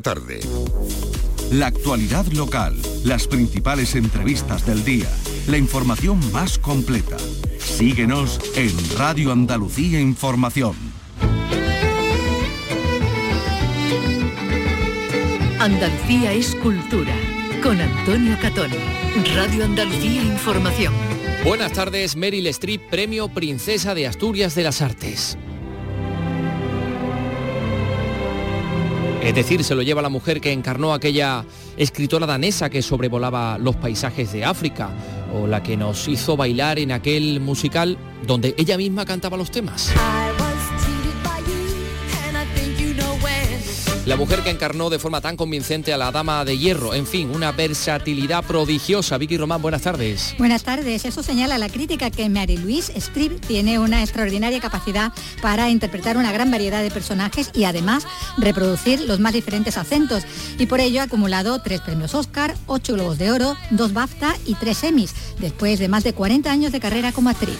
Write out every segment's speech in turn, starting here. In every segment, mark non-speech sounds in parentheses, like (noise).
tarde. La actualidad local, las principales entrevistas del día, la información más completa. Síguenos en Radio Andalucía Información. Andalucía es cultura. Con Antonio Catón. Radio Andalucía Información. Buenas tardes, Meryl Streep, Premio Princesa de Asturias de las Artes. Es decir, se lo lleva la mujer que encarnó aquella escritora danesa que sobrevolaba los paisajes de África, o la que nos hizo bailar en aquel musical donde ella misma cantaba los temas. La mujer que encarnó de forma tan convincente a la dama de hierro, en fin, una versatilidad prodigiosa. Vicky Román, buenas tardes. Buenas tardes. Eso señala la crítica que Mary Louise Strip tiene una extraordinaria capacidad para interpretar una gran variedad de personajes y además reproducir los más diferentes acentos. Y por ello ha acumulado tres premios Oscar, ocho Globos de Oro, dos BAFTA y tres Emmys, después de más de 40 años de carrera como actriz.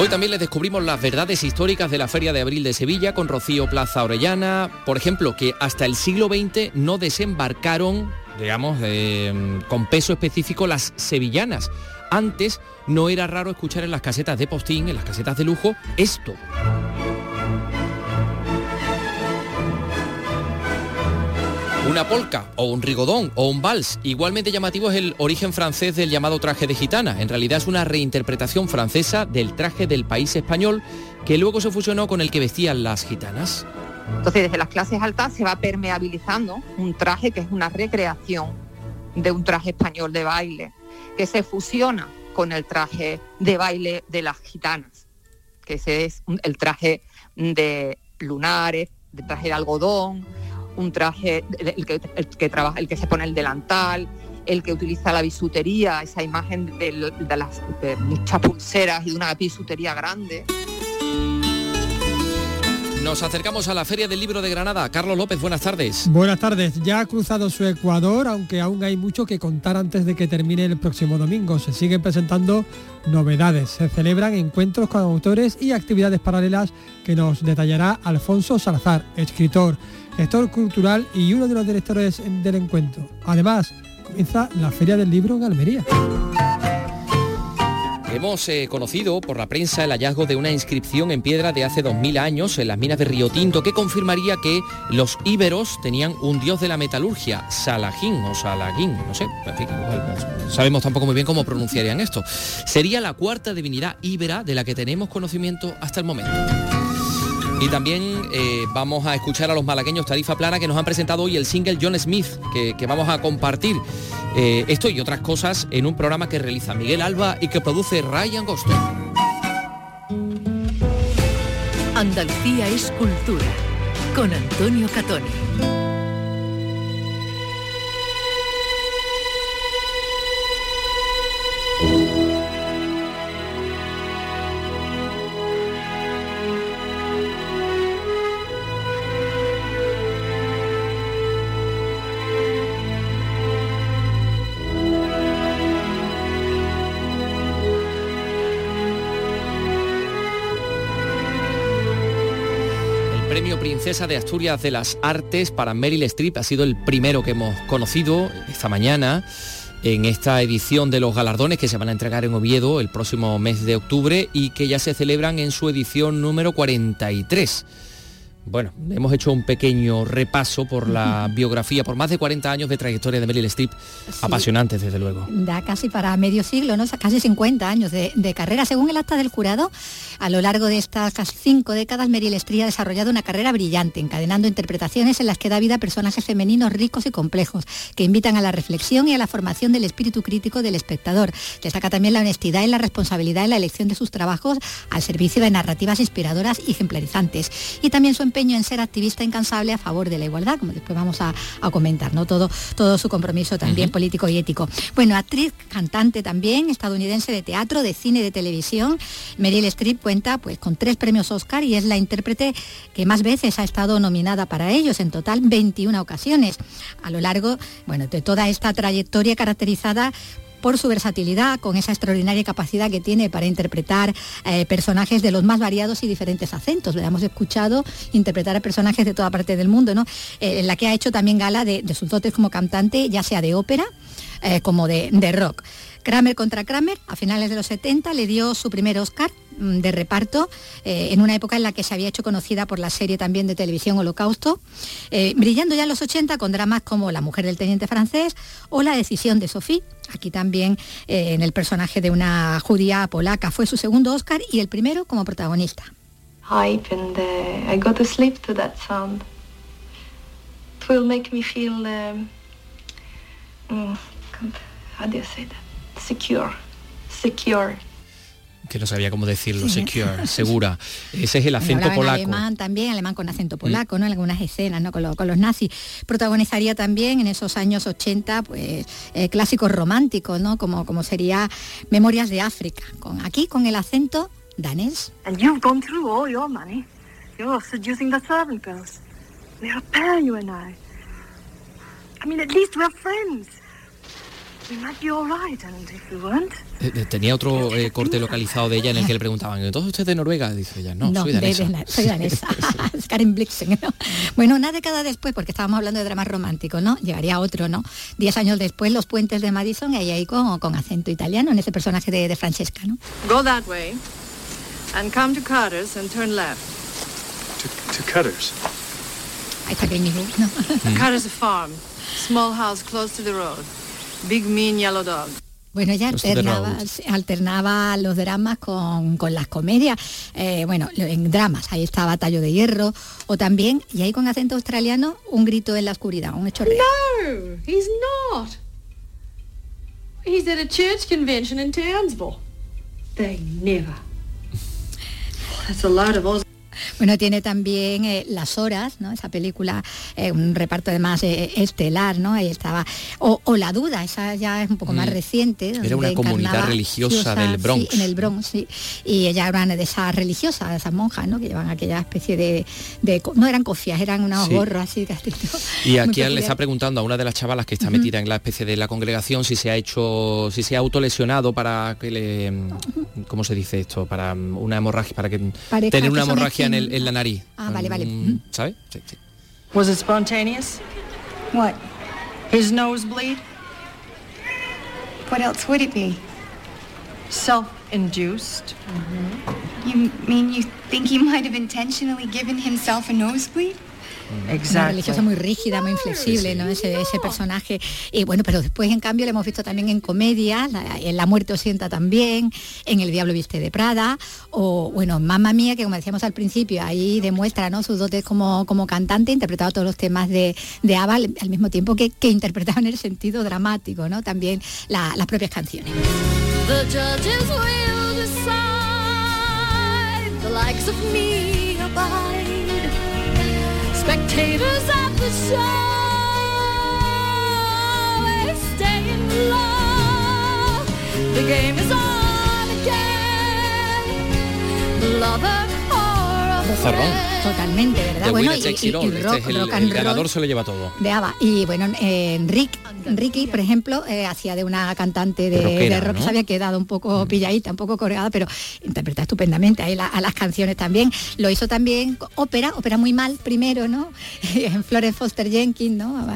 Hoy también les descubrimos las verdades históricas de la Feria de Abril de Sevilla con Rocío Plaza Orellana. Por ejemplo, que hasta el siglo XX no desembarcaron, digamos, con peso específico las sevillanas. Antes no era raro escuchar en las casetas de postín, en las casetas de lujo, esto. Una polca o un rigodón o un vals. Igualmente llamativo es el origen francés del llamado traje de gitana. En realidad es una reinterpretación francesa del traje del país español que luego se fusionó con el que vestían las gitanas. Entonces desde las clases altas se va permeabilizando un traje que es una recreación de un traje español de baile, que se fusiona con el traje de baile de las gitanas, que ese es el traje de lunares, de traje de algodón, un traje, el que, que trabaja, el que se pone el delantal, el que utiliza la bisutería, esa imagen de, las muchas pulseras y de una bisutería grande. Nos acercamos a la Feria del Libro de Granada. Carlos López, buenas tardes. Buenas tardes. Ya ha cruzado su Ecuador, aunque aún hay mucho que contar antes de que termine el próximo domingo. Se siguen presentando novedades. Se celebran encuentros con autores y actividades paralelas que nos detallará Alfonso Salazar, escritor gestor cultural y uno de los directores del encuentro. Además, comienza la Feria del Libro en Almería. Hemos eh, conocido por la prensa el hallazgo de una inscripción en piedra de hace 2000 años en las minas de Río Tinto que confirmaría que los íberos tenían un dios de la metalurgia, Salagín o Salagín, no sé, sabemos tampoco muy bien cómo pronunciarían esto. Sería la cuarta divinidad íbera de la que tenemos conocimiento hasta el momento. Y también eh, vamos a escuchar a los malagueños Tarifa Plana que nos han presentado hoy el single John Smith que, vamos a compartir. Eh, esto y otras cosas en un programa que realiza Miguel Alba y que produce Ryan Gosto. Andalucía es cultura con Antonio Catoni. Princesa de Asturias de las Artes para Meryl Streep ha sido el primero que hemos conocido esta mañana en esta edición de los galardones que se van a entregar en Oviedo el próximo mes de octubre y que ya se celebran en su edición número 43. Bueno, hemos hecho un pequeño repaso por la (laughs) biografía, por más de 40 años de trayectoria de Meryl Streep, apasionantes desde luego. Da casi para medio siglo, ¿no? casi 50 años de, carrera. Según el acta del jurado, a lo largo de estas casi cinco décadas, Meryl Streep ha desarrollado una carrera brillante, encadenando interpretaciones en las que da vida a personajes femeninos ricos y complejos, que invitan a la reflexión y a la formación del espíritu crítico del espectador. Destaca también la honestidad y la responsabilidad en la elección de sus trabajos al servicio de narrativas inspiradoras y ejemplarizantes. Y también su empeño en ser activista incansable a favor de la igualdad, como después vamos a, comentar, ¿no? Todo, todo su compromiso también político y ético. Bueno, actriz, cantante también, estadounidense de teatro, de cine de televisión. Meryl Streep cuenta pues con tres premios Oscar y es la intérprete que más veces ha estado nominada para ellos, en total 21 ocasiones. A lo largo, bueno, de toda esta trayectoria caracterizada por su versatilidad, con esa extraordinaria capacidad que tiene para interpretar eh, personajes de los más variados y diferentes acentos. Le hemos escuchado interpretar a personajes de toda parte del mundo, ¿no? Eh, en la que ha hecho también gala de, sus dotes como cantante, ya sea de ópera eh, como de, de rock. Kramer contra Kramer, a finales de los 70, le dio su primer Oscar mm, de reparto eh, en una época en la que se había hecho conocida por la serie también de televisión Holocausto, eh, brillando ya en los 80 con dramas como La mujer del teniente francés o La decisión de Sophie. Aquí también eh, en el personaje de una judía polaca fue su segundo Oscar y el primero como protagonista. Secure, secure. que no sabía cómo decirlo, secure, (laughs) segura. Ese es el acento polaco. Alemán también, alemán con acento mm. polaco, ¿no? En algunas escenas, ¿no? Con, los nazis. Protagonizaría también en esos años 80, pues, eh, clásicos románticos, ¿no? Como, como sería Memorias de África. Con, aquí con el acento danés. And you've gone through all your money. You're seducing the servant girls. We're a pair, you and I. I mean, at least we're friends. Tenía otro eh, corte localizado de ella en el que le preguntaban, ¿entonces usted es de Noruega? Dice ella, no, soy danesa. soy (laughs) danesa. (laughs) Karen Blixen, Bueno, una década después, porque estábamos hablando de dramas románticos, ¿no? Llegaría otro, ¿no? Diez años después, Los Puentes de Madison, y ahí con, con acento italiano, en ese personaje de, de Francesca, ¿no? Go that way, and come to Carter's and turn left. To, to Carter's? Ahí está Kenny ¿no? Carter's a farm, small house close to the road. Big Mean Yellow Dog. Bueno, ella alternaba, alternaba, los dramas con, con las comedias. Eh, bueno, en dramas, ahí estaba Tallo de Hierro, o también, y ahí con acento australiano, un grito en la oscuridad, un hecho real. No, he's not. He's at a church convention in Townsville. They never. (laughs) That's a load of bueno, tiene también eh, Las Horas, ¿no? Esa película, eh, un reparto además eh, estelar, ¿no? Ahí estaba. O, La Duda, esa ya es un poco más mm. reciente. Era una comunidad religiosa del Bronx. Sí, en el Bronx, sí. Y ella era una de esas religiosas, de esas monjas, ¿no? Que llevan aquella especie de... no eran cofias, eran unos gorros así. (laughs) y aquí le está preguntando a una de las chavalas que está metida en la especie de la congregación si se ha hecho, si se ha autolesionado para que le... ¿Cómo se dice esto? Para una hemorragia, para que tener una hemorragia en, el, en la nariz. Ah, vale, vale. Mm, ¿Sabes? Sí, sí. Was it spontaneous? What? His nosebleed? What else would it be? Self-induced. Mm -hmm. You mean you think he might have intentionally given himself a nosebleed? Una religiosa muy rígida, muy inflexible, ¿no? Ese, personaje. Y bueno, pero después en cambio le hemos visto también en comedia, en La muerte os sienta también, en El diablo viste de Prada, o bueno, Mamma Mía, que como decíamos al principio, ahí demuestra ¿no? sus dotes como, como cantante, interpretado todos los temas de, de ABBA al, mismo tiempo que, que interpretaba en el sentido dramático, ¿no? También las propias canciones. Spectators at the show, stay in love. The game is on again. Lover or Totalmente, ¿verdad? bueno, y, y, rock, este rock el, ganador se lo lleva todo. De ABBA. Y bueno, eh, Rick, Ricky, por ejemplo, eh, hacía de una cantante de, rock, se había quedado un poco mm. pilladita, un poco coreada, pero interpreta estupendamente ahí a las canciones también. Lo hizo también ópera, ópera muy mal primero, ¿no? (laughs) en Flores Foster Jenkins, ¿no?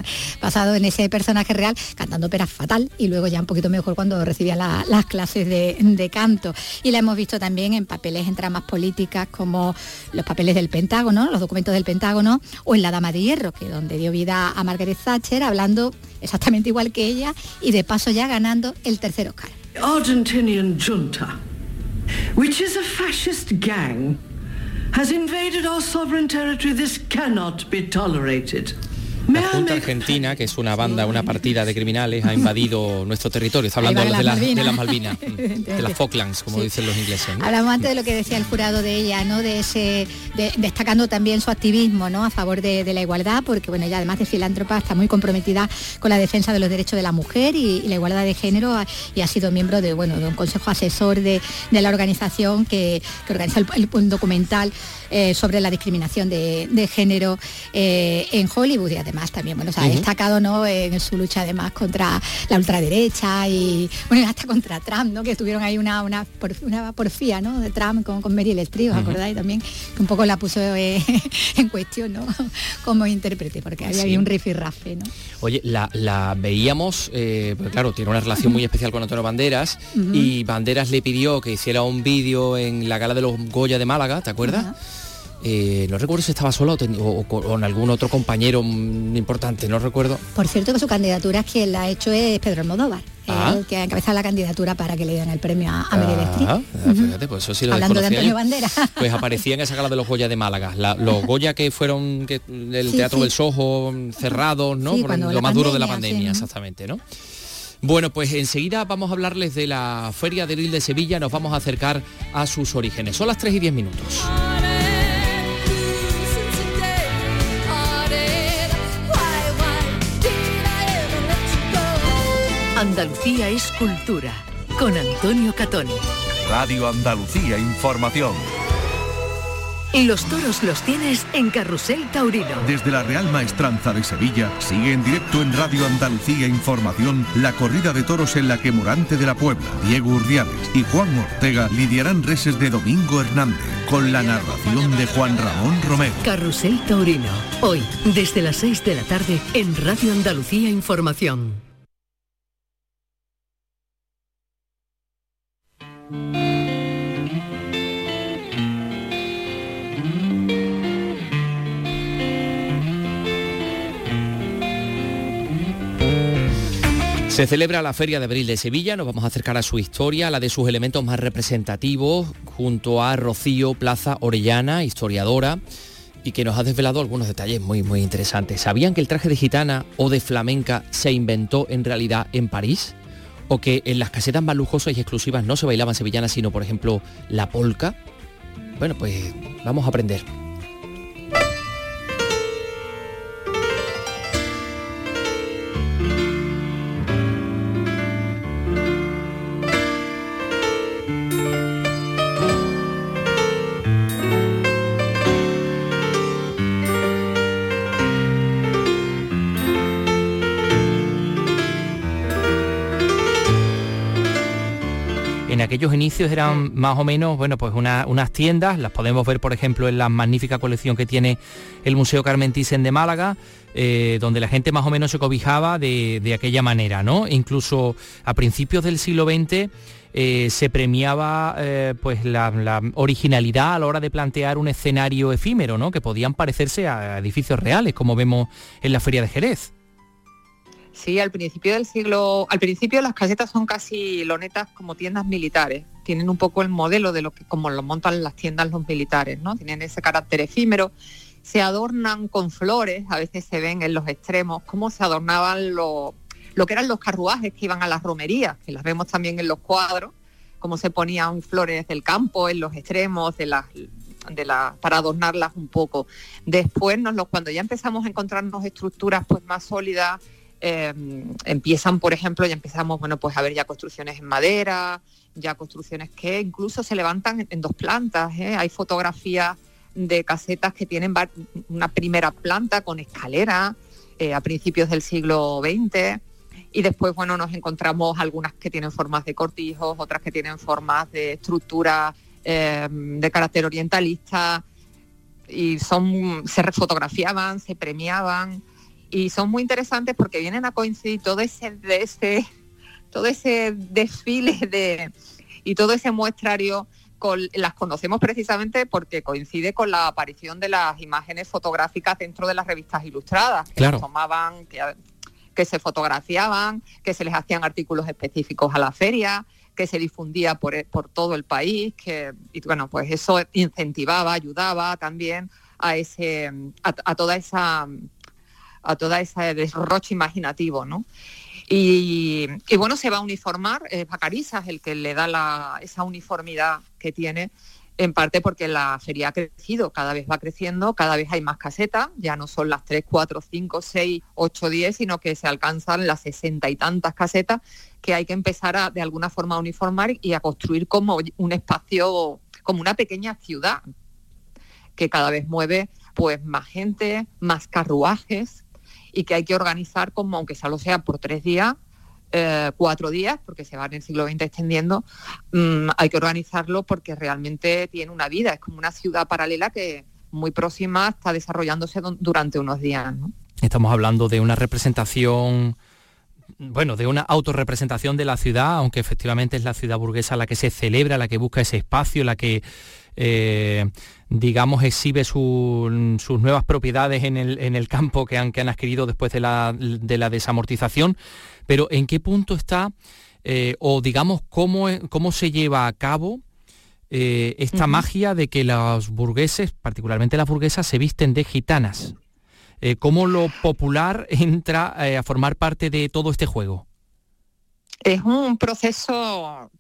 Basado en ese personaje real, cantando ópera fatal y luego ya un poquito mejor cuando recibía las clases de, de canto. Y la hemos visto también en papeles en tramas políticas como los papeles del Penta los documentos del Pentágono, o en La Dama de Hierro, que donde dio vida a Margaret Thatcher, hablando exactamente igual que ella y de paso ya ganando el tercer Oscar. Argentinian junta, which is a fascist gang, has invaded our sovereign territory. This cannot be tolerated. La Junta Argentina, que es una banda, una partida de criminales, ha invadido nuestro territorio. Está hablando de, las Malvinas, (laughs) de las Falklands, como dicen los ingleses. Hablamos antes de lo que decía el jurado de ella, ¿no? De ese, destacando también su activismo, ¿no? A favor de, la igualdad, porque bueno, ella además de filántropa está muy comprometida con la defensa de los derechos de la mujer y, la igualdad de género y ha sido miembro de, bueno, de un consejo asesor de, la organización que, organiza el, documental eh, sobre la discriminación de, género eh, en Hollywood y además además también, bueno, se ha destacado ¿no? en su lucha además contra la ultraderecha y bueno, hasta contra Trump, ¿no? Que estuvieron ahí una, una, una porfía, ¿no? De Trump con, con Meryl Streep, ¿os acordáis también? Que un poco la puso eh, (laughs) en cuestión, ¿no? (laughs) Como intérprete, porque había ahí un rifirrafe, ¿no? Oye, la, veíamos, eh, pues claro, tiene una relación muy especial con Antonio Banderas y Banderas le pidió que hiciera un vídeo en la gala de los Goya de Málaga, ¿te acuerdas? Eh, no recuerdo si estaba solo o, con algún otro compañero importante, no recuerdo. Por cierto que su candidatura es quien la ha hecho es Pedro Almodóvar. Ah. que ha encabezado la candidatura para que le den el premio a, a Meryl ah, Fíjate, pues eso sí lo Hablando de Antonio Bandera. (laughs) Pues aparecía en esa gala de los Goya de Málaga. los Goya que fueron del Teatro del Sojo cerrados, ¿no? Por lo más duro de la pandemia, exactamente, ¿no? Bueno, pues enseguida vamos a hablarles de la Feria de Ril de Sevilla, nos vamos a acercar a sus orígenes. Son las 3 y 10 minutos. Andalucía es cultura, con Antonio Catoni. Radio Andalucía Información. Los toros los tienes en Carrusel Taurino. Desde la Real Maestranza de Sevilla, sigue en directo en Radio Andalucía Información la corrida de toros en la que Morante de la Puebla, Diego Urdiales y Juan Ortega lidiarán reses de Domingo Hernández, con la narración de Juan Ramón Romero. Carrusel Taurino, hoy, desde las 6 de la tarde, en Radio Andalucía Información. Se celebra la Feria de Abril de Sevilla, nos vamos a acercar a su historia, a la de sus elementos más representativos, junto a Rocío Plaza Orellana, historiadora, y que nos ha desvelado algunos detalles muy, muy interesantes. ¿Sabían que el traje de gitana o de flamenca se inventó en realidad en París? ¿O que en las casetas más lujosas y exclusivas no se bailaban sevillanas, sino por ejemplo la polca? Bueno, pues vamos a aprender. Aquellos inicios eran más o menos, bueno, pues unas tiendas, las podemos ver por ejemplo en la magnífica colección que tiene el Museo Carmen Thyssen de Málaga, eh, donde la gente más o menos se cobijaba de, aquella manera, ¿no? Incluso a principios del siglo XX eh, se premiaba eh, pues la, originalidad a la hora de plantear un escenario efímero, ¿no? Que podían parecerse a edificios reales, como vemos en la Feria de Jerez. Sí, al principio del siglo, al principio las casetas son casi lonetas como tiendas militares. Tienen un poco el modelo de lo que como lo montan las tiendas los militares, ¿no? Tienen ese carácter efímero. Se adornan con flores, a veces se ven en los extremos cómo se adornaban lo, lo que eran los carruajes que iban a las romerías, que las vemos también en los cuadros, cómo se ponían flores del campo en los extremos de las de la, para adornarlas un poco. Después, cuando ya empezamos a encontrarnos estructuras pues, más sólidas, Em, empiezan, por ejemplo, ya empezamos, bueno, pues a ver ya construcciones en madera, ya construcciones que incluso se levantan en, dos plantas. ¿eh? Hay fotografías de casetas que tienen una primera planta con escalera eh, a principios del siglo XX. Y después, bueno, nos encontramos algunas que tienen formas de cortijos, otras que tienen formas de estructura em, de carácter orientalista. Y son, se fotografiaban, se premiaban y son muy interesantes porque vienen a coincidir todo ese, de ese, todo ese desfile de, y todo ese muestrario con, las conocemos precisamente porque coincide con la aparición de las imágenes fotográficas dentro de las revistas ilustradas, que tomaban, que, se fotografiaban, que se les hacían artículos específicos a la feria, que se difundía por, por todo el país, que y bueno, pues eso incentivaba, ayudaba también a ese a toda esa a toda ese derroche imaginativo, ¿no? Y, bueno, se va a uniformar, es Bacarizas el que le da esa uniformidad que tiene, en parte porque la feria ha crecido, cada vez va creciendo, cada vez hay más casetas, ya no son las 3, 4, 5, 6, 8, 10, sino que se alcanzan las sesenta y tantas casetas que hay que empezar a, de alguna forma a uniformar y a construir como un espacio, como una pequeña ciudad que cada vez mueve pues más gente, más carruajes, y que hay que organizar como, aunque solo sea por tres días, eh, cuatro días, porque se va en el siglo XX extendiendo, mm, hay que organizarlo porque realmente tiene una vida, es como una ciudad paralela que muy próxima está desarrollándose durante unos días. Estamos hablando de una representación bueno, de una autorrepresentación de la ciudad, aunque efectivamente es la ciudad burguesa la que se celebra, la que busca ese espacio, la que, eh, digamos, exhibe sus nuevas propiedades en el, campo que han, que han adquirido después de la, desamortización. Pero ¿en qué punto está, eh, o digamos, cómo, cómo se lleva a cabo eh, esta magia de que los burgueses, particularmente las burguesas, se visten de gitanas? Eh, ¿Cómo lo popular (laughs) entra eh, a formar parte de todo este juego? Es un proceso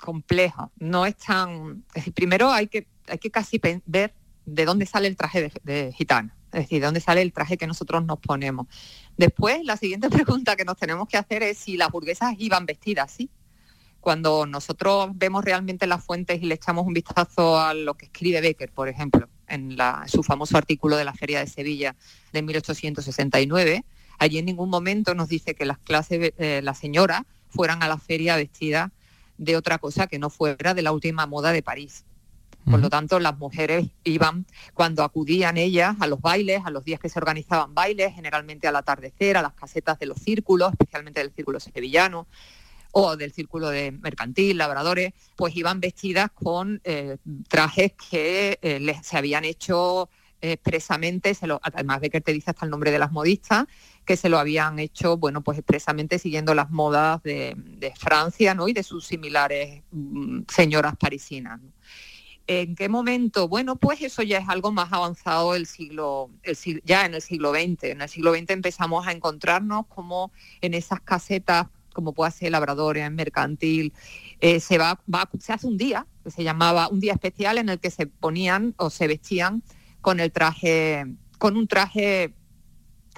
complejo, no es tan... primero hay que, hay que casi ver de dónde sale el traje de, gitana, es decir, de dónde sale el traje que nosotros nos ponemos. Después, la siguiente (laughs) pregunta que nos tenemos que hacer es si las burguesas iban vestidas así. Cuando nosotros vemos realmente las fuentes y le echamos un vistazo a lo que escribe Becker, por ejemplo, en su famoso artículo de la Feria de Sevilla de 1869, allí en ningún momento nos dice que las clases, eh, las señoras, fueran a la feria vestidas de otra cosa que no fuera de la última moda de París. Por lo tanto, las mujeres iban, cuando acudían ellas a los bailes, a los días que se organizaban bailes, generalmente al atardecer, a las casetas de los círculos, especialmente del círculo sevillano, o del círculo de mercantil, labradores, pues iban vestidas con eh, trajes que eh, les, se habían hecho expresamente, se lo, además que te dice hasta el nombre de las modistas, que se lo habían hecho, bueno, pues expresamente siguiendo las modas de, Francia, ¿no? Y de sus similares mm, señoras parisinas. ¿En qué momento? Bueno, pues eso ya es algo más avanzado el siglo, ya en el siglo XX. En el siglo XX empezamos a encontrarnos como en esas casetas como puede ser labrador, en mercantil, eh, se, va, va, se hace un día, que se llamaba un día especial en el que se ponían o se vestían con el traje, con un traje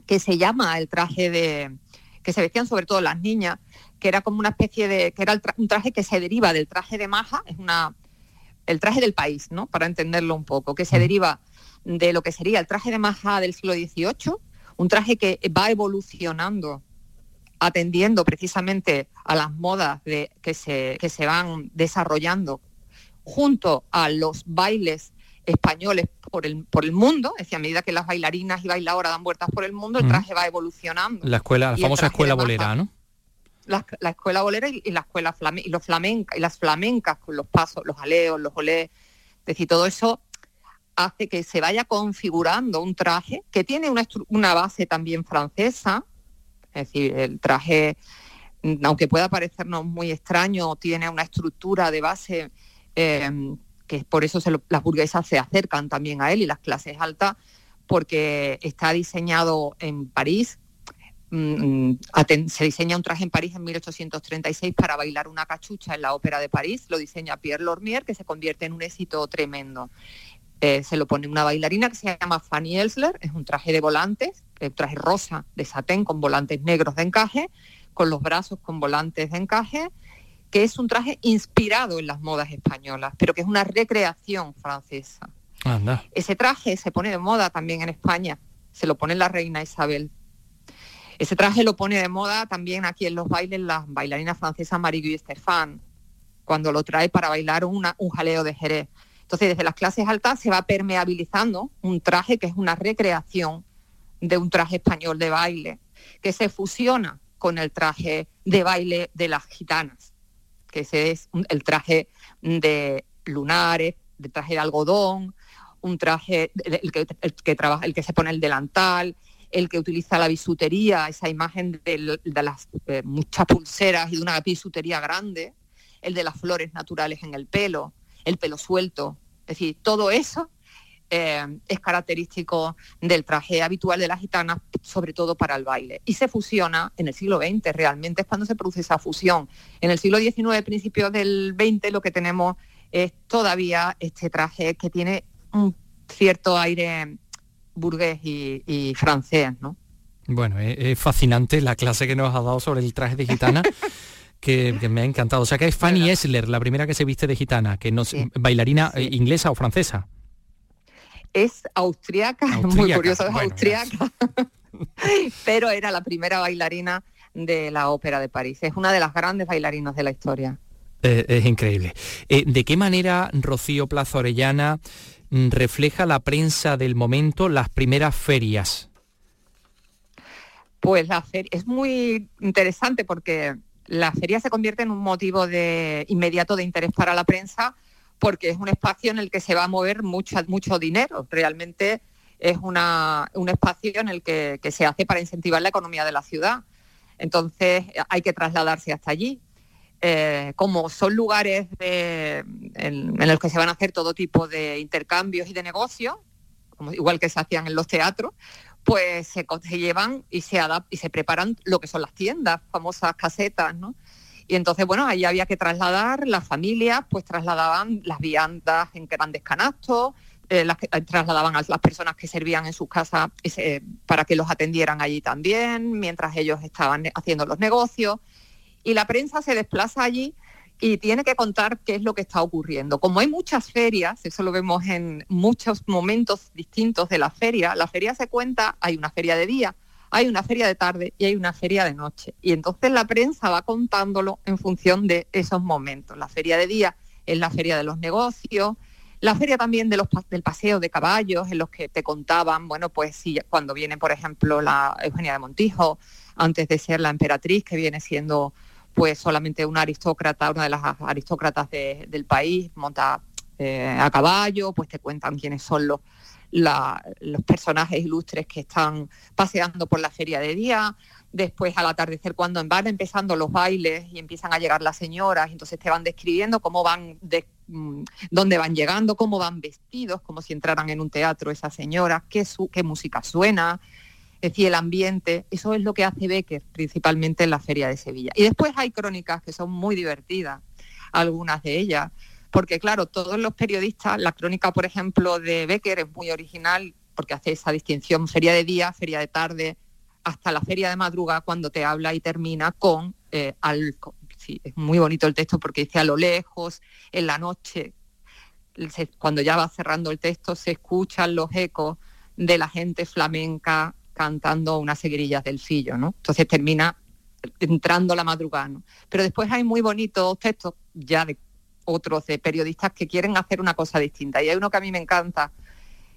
que se llama el traje de, que se vestían sobre todo las niñas, que era como una especie de, que era un traje que se deriva del traje de maja, es una, el traje del país, ¿no? Para entenderlo un poco, que se deriva de lo que sería el traje de maja del siglo XVIII, un traje que va evolucionando atendiendo precisamente a las modas de, que, se, que se van desarrollando junto a los bailes españoles por el, por el mundo, es decir, a medida que las bailarinas y bailadoras dan vueltas por el mundo, el traje va evolucionando. La escuela, la famosa escuela bolera, ¿no? La, escuela bolera y, la escuela y los flamenca, y las flamencas con los pasos, los aleos, los olés, es decir, todo eso hace que se vaya configurando un traje que tiene una, una base también francesa, es decir, el traje, mm, aunque pueda parecernos muy extraño, tiene una estructura de base eh, que por eso las burguesas se acercan también a él y las clases altas, porque está diseñado en París. Mm, se diseña un traje en París en 1836 para bailar una cachucha en la Ópera de París, lo diseña Pierre Lormier, que se convierte en un éxito tremendo. Eh, se lo pone una bailarina que se llama Fanny Elsler, es un traje de volantes, un traje rosa de satén con volantes negros de encaje, con los brazos con volantes de encaje, que es un traje inspirado en las modas españolas, pero que es una recreación francesa. Ese traje se pone de moda también en España, se lo pone la reina Isabel. Ese traje lo pone de moda también aquí en los bailes las bailarinas francesas Marigo y Estefan, cuando lo trae para bailar una, un jaleo de Jerez. Entonces, desde las clases altas se va permeabilizando un traje que es una recreación de un traje español de baile, que se fusiona con el traje de baile de las gitanas, que ese es el traje de lunares, de traje de algodón, un traje, el que, se pone el delantal, el que utiliza la bisutería, esa imagen de, las eh, muchas pulseras y de una bisutería grande, el de las flores naturales en el pelo, el pelo suelto. Es decir, todo eso eh, es característico del traje habitual de las gitanas, sobre todo para el baile. Y se fusiona en el siglo XX, realmente es cuando se produce esa fusión. En el siglo XIX, principios del XX, lo que tenemos es todavía este traje que tiene un cierto aire burgués y, francés, ¿no? Bueno, es, fascinante la clase que nos ha dado sobre el traje de gitana. (laughs) que, me ha encantado. O sea que es Fanny Esler, la primera que se viste de gitana, que no bailarina eh, inglesa o francesa. Es austriaca, (laughs) muy curioso, es austriaca. (laughs) pero era la primera bailarina de la Ópera de París. Es una de las grandes bailarinas de la historia. Eh, es increíble. Eh, ¿De qué manera Rocío Plaza Orellana mm, refleja la prensa del momento las primeras ferias? Pues la feria es muy interesante porque la feria se convierte en un motivo de inmediato de interés para la prensa porque es un espacio en el que se va a mover mucho, mucho dinero. Realmente es una, un espacio en el que, se hace para incentivar la economía de la ciudad. Entonces hay que trasladarse hasta allí. Eh, como son lugares en, los que se van a hacer todo tipo de intercambios y de negocios, igual que se hacían en los teatros, pues se, llevan y se, y se preparan lo que son las tiendas, famosas casetas, ¿no? Y entonces, bueno, ahí había que trasladar, las familias pues trasladaban las viandas en grandes canastos, eh, las que, eh, trasladaban a las personas que servían en sus casas para que los atendieran allí también, mientras ellos estaban haciendo los negocios. Y la prensa se desplaza allí y tiene que contar qué es lo que está ocurriendo. Como hay muchas ferias, eso lo vemos en muchos momentos distintos de la feria, la feria se cuenta, hay una feria de día, hay una feria de tarde y hay una feria de noche. Y entonces la prensa va contándolo en función de esos momentos. La feria de día es la feria de los negocios, la feria también de los, del paseo de caballos, en los que te contaban, bueno, pues si cuando viene, por ejemplo, la Eugenia de Montijo, antes de ser la emperatriz, que viene siendo pues solamente una aristócrata, una de las aristócratas del país, monta eh, a caballo, pues te cuentan quiénes son los, los personajes ilustres que están paseando por la feria de día. Después al atardecer, cuando van empezando los bailes y empiezan a llegar las señoras, entonces te van describiendo cómo van, de, mm, dónde van llegando, cómo van vestidos, como si entraran en un teatro esas señoras, qué, qué música suena, es decir, el ambiente, eso es lo que hace Becker principalmente en la Feria de Sevilla. Y después hay crónicas que son muy divertidas, algunas de ellas, porque claro, todos los periodistas, la crónica, por ejemplo, de Becker es muy original porque hace esa distinción feria de día, feria de tarde, hasta la feria de madrugada cuando te habla y termina con eh, sí, es muy bonito el texto porque dice a lo lejos, en la noche, cuando ya va cerrando el texto, se escuchan los ecos de la gente flamenca cantando unas seguirillas del fillo, ¿no? Entonces termina entrando la madrugada, Pero después hay muy bonitos textos ya de otros de periodistas que quieren hacer una cosa distinta. Y hay uno que a mí me encanta,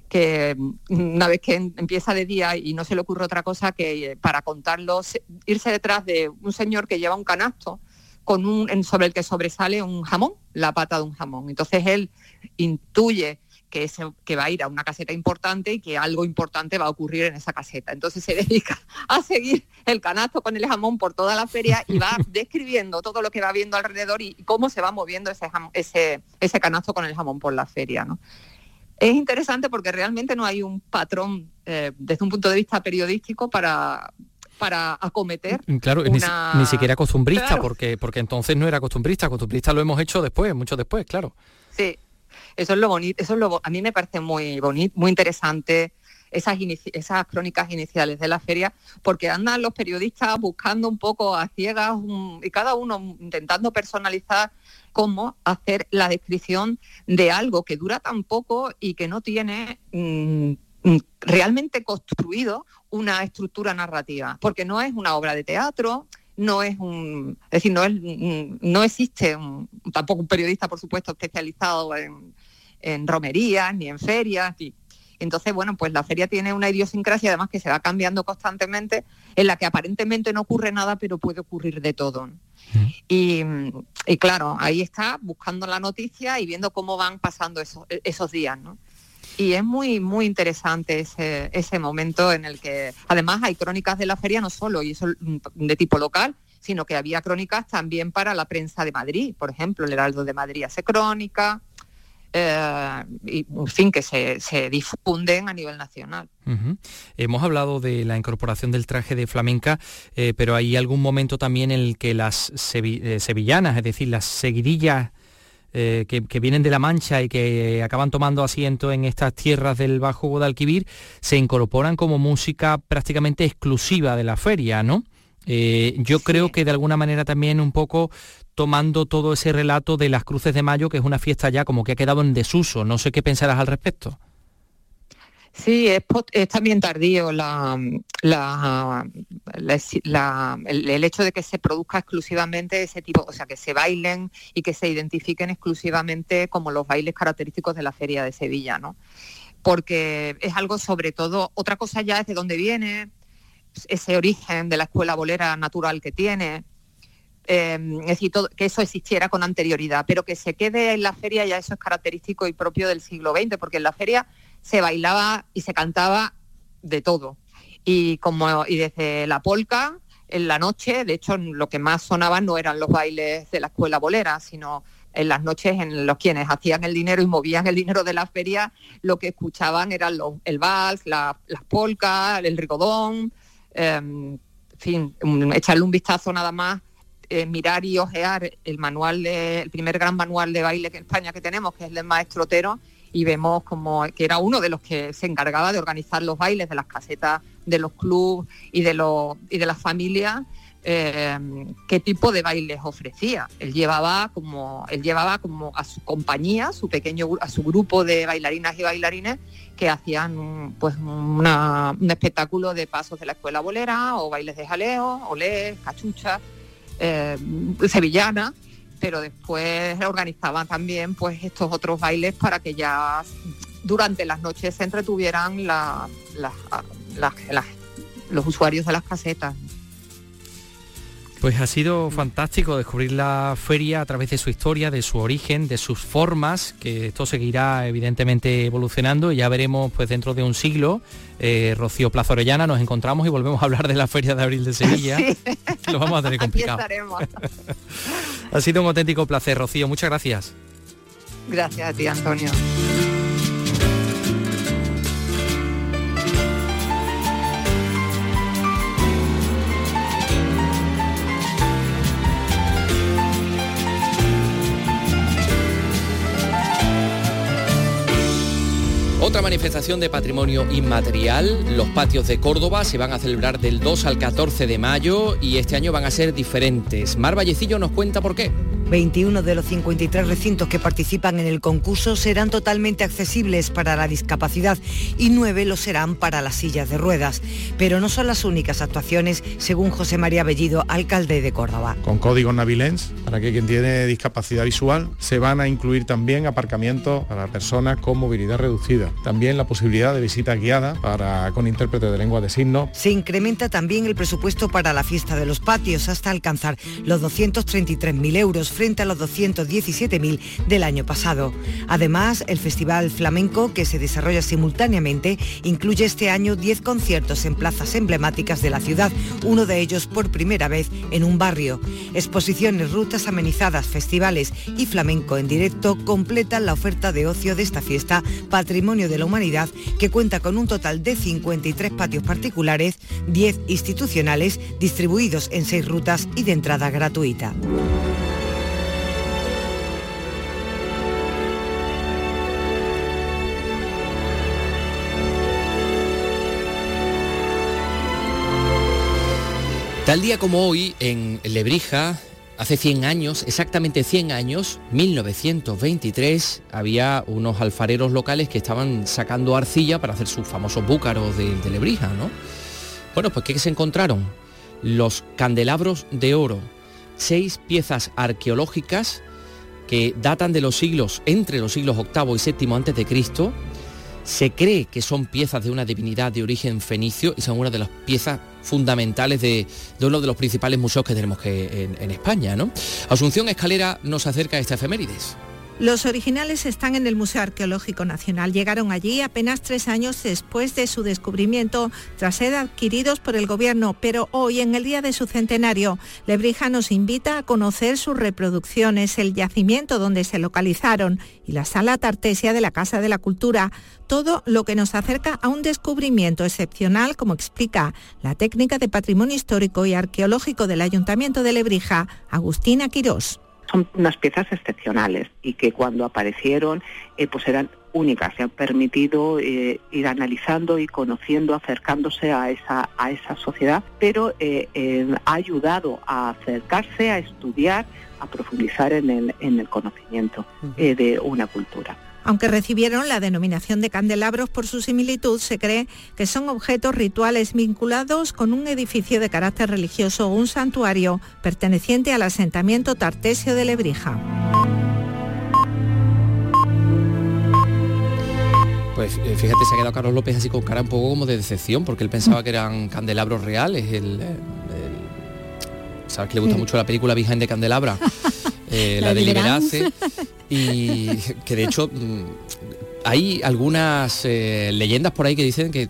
que mm, una vez que empieza de día y no se le ocurre otra cosa que eh, para contarlo, irse detrás de un señor que lleva un canasto con un, sobre el que sobresale un jamón, la pata de un jamón. Entonces él intuye que, que va a ir a una caseta importante y que algo importante va a ocurrir en esa caseta. Entonces se (laughs) dedica a seguir el canasto con el jamón por toda la feria y va (laughs) describiendo todo lo que va viendo alrededor y cómo se va moviendo ese, ese, ese canasto con el jamón por la feria. ¿no? Es interesante porque realmente no hay un patrón eh, desde un punto de vista periodístico para, para acometer. Mm, claro, ni, siquiera costumbrista, porque, porque entonces no era costumbrista, costumbrista lo hemos hecho después, mucho después, claro. Sí, eso es lo bonito, eso es lo, a mí me parece muy bonito, muy interesante esas, esas crónicas iniciales de la feria, porque andan los periodistas buscando un poco a ciegas y cada uno intentando personalizar cómo hacer la descripción de algo que dura tan poco y que no tiene mm, mm, realmente construido una estructura narrativa, porque no es una obra de teatro, no es un, es decir, no, es, no existe tampoco un periodista, por supuesto, especializado en, en romerías ni en ferias. Y, entonces, bueno, pues la feria tiene una idiosincrasia además que se va cambiando constantemente, en la que aparentemente no ocurre nada, pero puede ocurrir de todo. Y, claro, ahí está buscando la noticia y viendo cómo van pasando esos, esos días, ¿no? Y es muy, muy interesante ese, ese momento en el que además hay crónicas de la feria no solo, y eso de tipo local, sino que había crónicas también para la prensa de Madrid, por ejemplo, el Heraldo de Madrid hace crónica, eh, y, en fin, que se, difunden a nivel nacional. Hemos hablado de la incorporación del traje de flamenca, eh, pero hay algún momento también en el que las eh, sevillanas, es decir, las seguidillas que, vienen de La Mancha y que acaban tomando asiento en estas tierras del Bajo Guadalquivir, se incorporan como música prácticamente exclusiva de la feria, ¿no? yo creo que de alguna manera también un poco tomando todo ese relato de las Cruces de Mayo, que es una fiesta ya como que ha quedado en desuso. No sé qué pensarás al respecto. Sí, es, también tardío la, el, hecho de que se produzca exclusivamente ese tipo, o sea, que se bailen y que se identifiquen exclusivamente como los bailes característicos de la Feria de Sevilla, ¿no? Porque es algo sobre todo, otra cosa ya es de dónde viene, ese origen de la escuela bolera natural que tiene, em, es decir, que eso existiera con anterioridad, pero que se quede en la feria ya eso es característico y propio del siglo XX, porque en la feria se bailaba y se cantaba de todo. Y, como, y desde la polca, en la noche, de hecho lo que más sonaba no eran los bailes de la escuela bolera, sino en las noches en los quienes hacían el dinero y movían el dinero de la feria, lo que escuchaban eran el vals, las polcas, el rigodón, em, en fin, echarle un vistazo nada más, eh, mirar y ojear el manual el primer gran manual de baile que en España que tenemos, que es el del maestro Otero, y vemos como que era uno de los que se encargaba de organizar los bailes de las casetas de los clubes y de los y de las familias eh, qué tipo de bailes ofrecía. Él llevaba como él llevaba como a su compañía, su pequeño a su grupo de bailarinas y bailarines que hacían pues un espectáculo de pasos de la escuela bolera o bailes de jaleo, olé, cachucha, eh, sevillana pero después organizaban también pues estos otros bailes para que ya durante las noches se entretuvieran los usuarios de las casetas. Pues ha sido fantástico descubrir la feria a través de su historia, de su origen, de sus formas, que esto seguirá evidentemente evolucionando y ya veremos pues dentro de un siglo. Eh, Rocío Plaza Orellana, nos encontramos y volvemos a hablar de la Feria de Abril de Sevilla. (laughs) Lo vamos a tener complicado. (laughs) ha sido un auténtico placer, Rocío. Muchas gracias. Gracias a ti, Antonio. Otra manifestación de patrimonio inmaterial, los patios de Córdoba se van a celebrar del 2 al 14 de mayo y este año van a ser diferentes. Mar Vallecillo nos cuenta por qué. 21 de los 53 recintos que participan en el concurso serán totalmente accesibles para la discapacidad y 9 lo serán para las sillas de ruedas. Pero no son las únicas actuaciones, según José María Bellido, alcalde de Córdoba. Con código Navilens, para que quien tiene discapacidad visual, se van a incluir también aparcamientos para personas con movilidad reducida. También la posibilidad de visita guiada para, con intérprete de lengua de signos. Se incrementa también el presupuesto para la fiesta de los patios hasta alcanzar los 233.000 euros frente a los 217.000 del año pasado. Además, el Festival Flamenco, que se desarrolla simultáneamente, incluye este año 10 conciertos en plazas emblemáticas de la ciudad, uno de ellos por primera vez en un barrio. Exposiciones, rutas amenizadas, festivales y flamenco en directo completan la oferta de ocio de esta fiesta Patrimonio de la Humanidad, que cuenta con un total de 53 patios particulares, 10 institucionales, distribuidos en 6 rutas y de entrada gratuita. Tal día como hoy, en Lebrija, hace 100 años, exactamente 100 años, 1923, había unos alfareros locales que estaban sacando arcilla para hacer sus famosos búcaros de, Lebrija, ¿no? Bueno, pues ¿qué se encontraron? Los candelabros de oro, seis piezas arqueológicas que datan de los siglos, entre los siglos VIII y VII Cristo, se cree que son piezas de una divinidad de origen fenicio y son una de las piezas fundamentales de, uno de los principales museos que tenemos en España. ¿no? Asunción Escalera nos acerca a esta efemérides. Los originales están en el Museo Arqueológico Nacional. Llegaron allí apenas tres años después de su descubrimiento, tras ser adquiridos por el gobierno, pero hoy, en el día de su centenario, Lebrija nos invita a conocer sus reproducciones, el yacimiento donde se localizaron y la sala tartesia de la Casa de la Cultura, todo lo que nos acerca a un descubrimiento excepcional, como explica la técnica de patrimonio histórico y arqueológico del Ayuntamiento de Lebrija, Agustina Quirós son unas piezas excepcionales y que cuando aparecieron eh, pues eran únicas Se han permitido eh, ir analizando y conociendo, acercándose a esa, a esa sociedad, pero eh, ha ayudado a acercarse, a estudiar, a profundizar en el, en el conocimiento de una cultura. Aunque recibieron la denominación de candelabros por su similitud, se cree que son objetos rituales vinculados con un edificio de carácter religioso o un santuario perteneciente al asentamiento tartesio de Lebrija. Pues eh, fíjate, se ha quedado Carlos López así con cara un poco como de decepción, porque él pensaba que eran candelabros reales. El, el- Sabes que le gusta mucho la película Virgen de Candelabra, (laughs) eh, la, La de de Liberace, y que de hecho mm, hay algunas eh, leyendas por ahí que dicen que,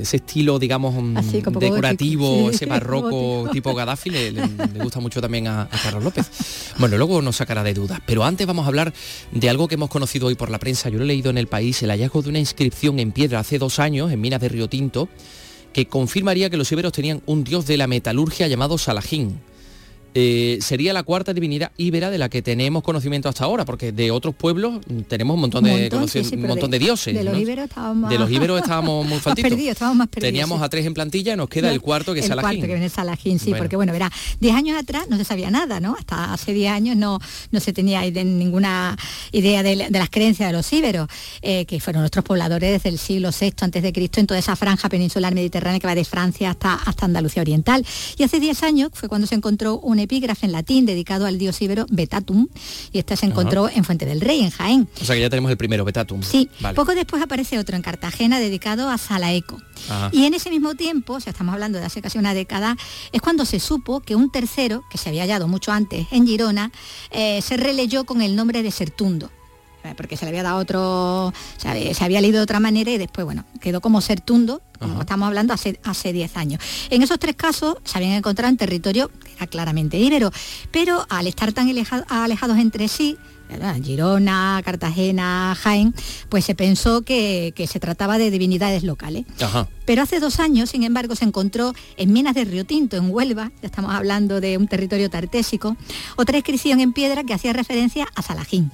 ese estilo, digamos, mm, Así, decorativo, gótico, ese (laughs) barroco tipo Gaddafi, le, le- le gusta mucho también a, a Carlos López. Bueno, luego nos sacará de dudas, pero antes vamos a hablar de algo que hemos conocido hoy por la prensa. Yo lo he leído en el país, el hallazgo de una inscripción en piedra hace dos años en minas de Río Tinto que confirmaría que los íberos tenían un dios de la metalurgia llamado Salajín. Eh, sería la cuarta divinidad íbera de la que tenemos conocimiento hasta ahora, porque de otros pueblos mm, tenemos un montón de, montón, conoci- sí, sí, un montón de, dioses. De los ¿no? íberos estábamos De los íberos estábamos (laughs) muy más faltitos. perdidos, estábamos más perdidos. Teníamos sí. a tres en plantilla, nos queda el cuarto que es el Salajín. cuarto que viene Salajín, sí, Bueno. porque bueno, verá, 10 años atrás no se sabía nada, ¿no? Hasta hace 10 años no, no se tenía ninguna idea de, de las creencias de los íberos, eh, que fueron nuestros pobladores desde el siglo VI antes de Cristo en toda esa franja peninsular mediterránea que va de Francia hasta, hasta Andalucía Oriental. Y hace 10 años fue cuando se encontró un epígrafe en latín dedicado al dios íbero Betatum, y este se encontró en Fuente del Rey, en Jaén. O sea que ya tenemos el primero, Betatum. Sí, Vale. poco después aparece otro en Cartagena dedicado a Salaeco. Y en ese mismo tiempo, o sea, estamos hablando de hace casi una década, es cuando se supo que un tercero, que se había hallado mucho antes en Girona, eh, se releyó con el nombre de Sertundo. Eh, Porque se le había dado otro, se había, se había leído de otra manera y después, bueno, quedó como Sertundo, como estamos hablando hace, hace 10 años. En esos tres casos se habían encontrado en territorio que era claramente íbero, pero al estar tan aleja- alejados entre sí. Girona, Cartagena, Jaén, pues se pensó que, que se trataba de divinidades locales. Ajá. Pero hace dos años, sin embargo, se encontró en Minas de Río Tinto, en Huelva, ya estamos hablando de un territorio tartésico, otra inscripción en piedra que hacía referencia a Salajín.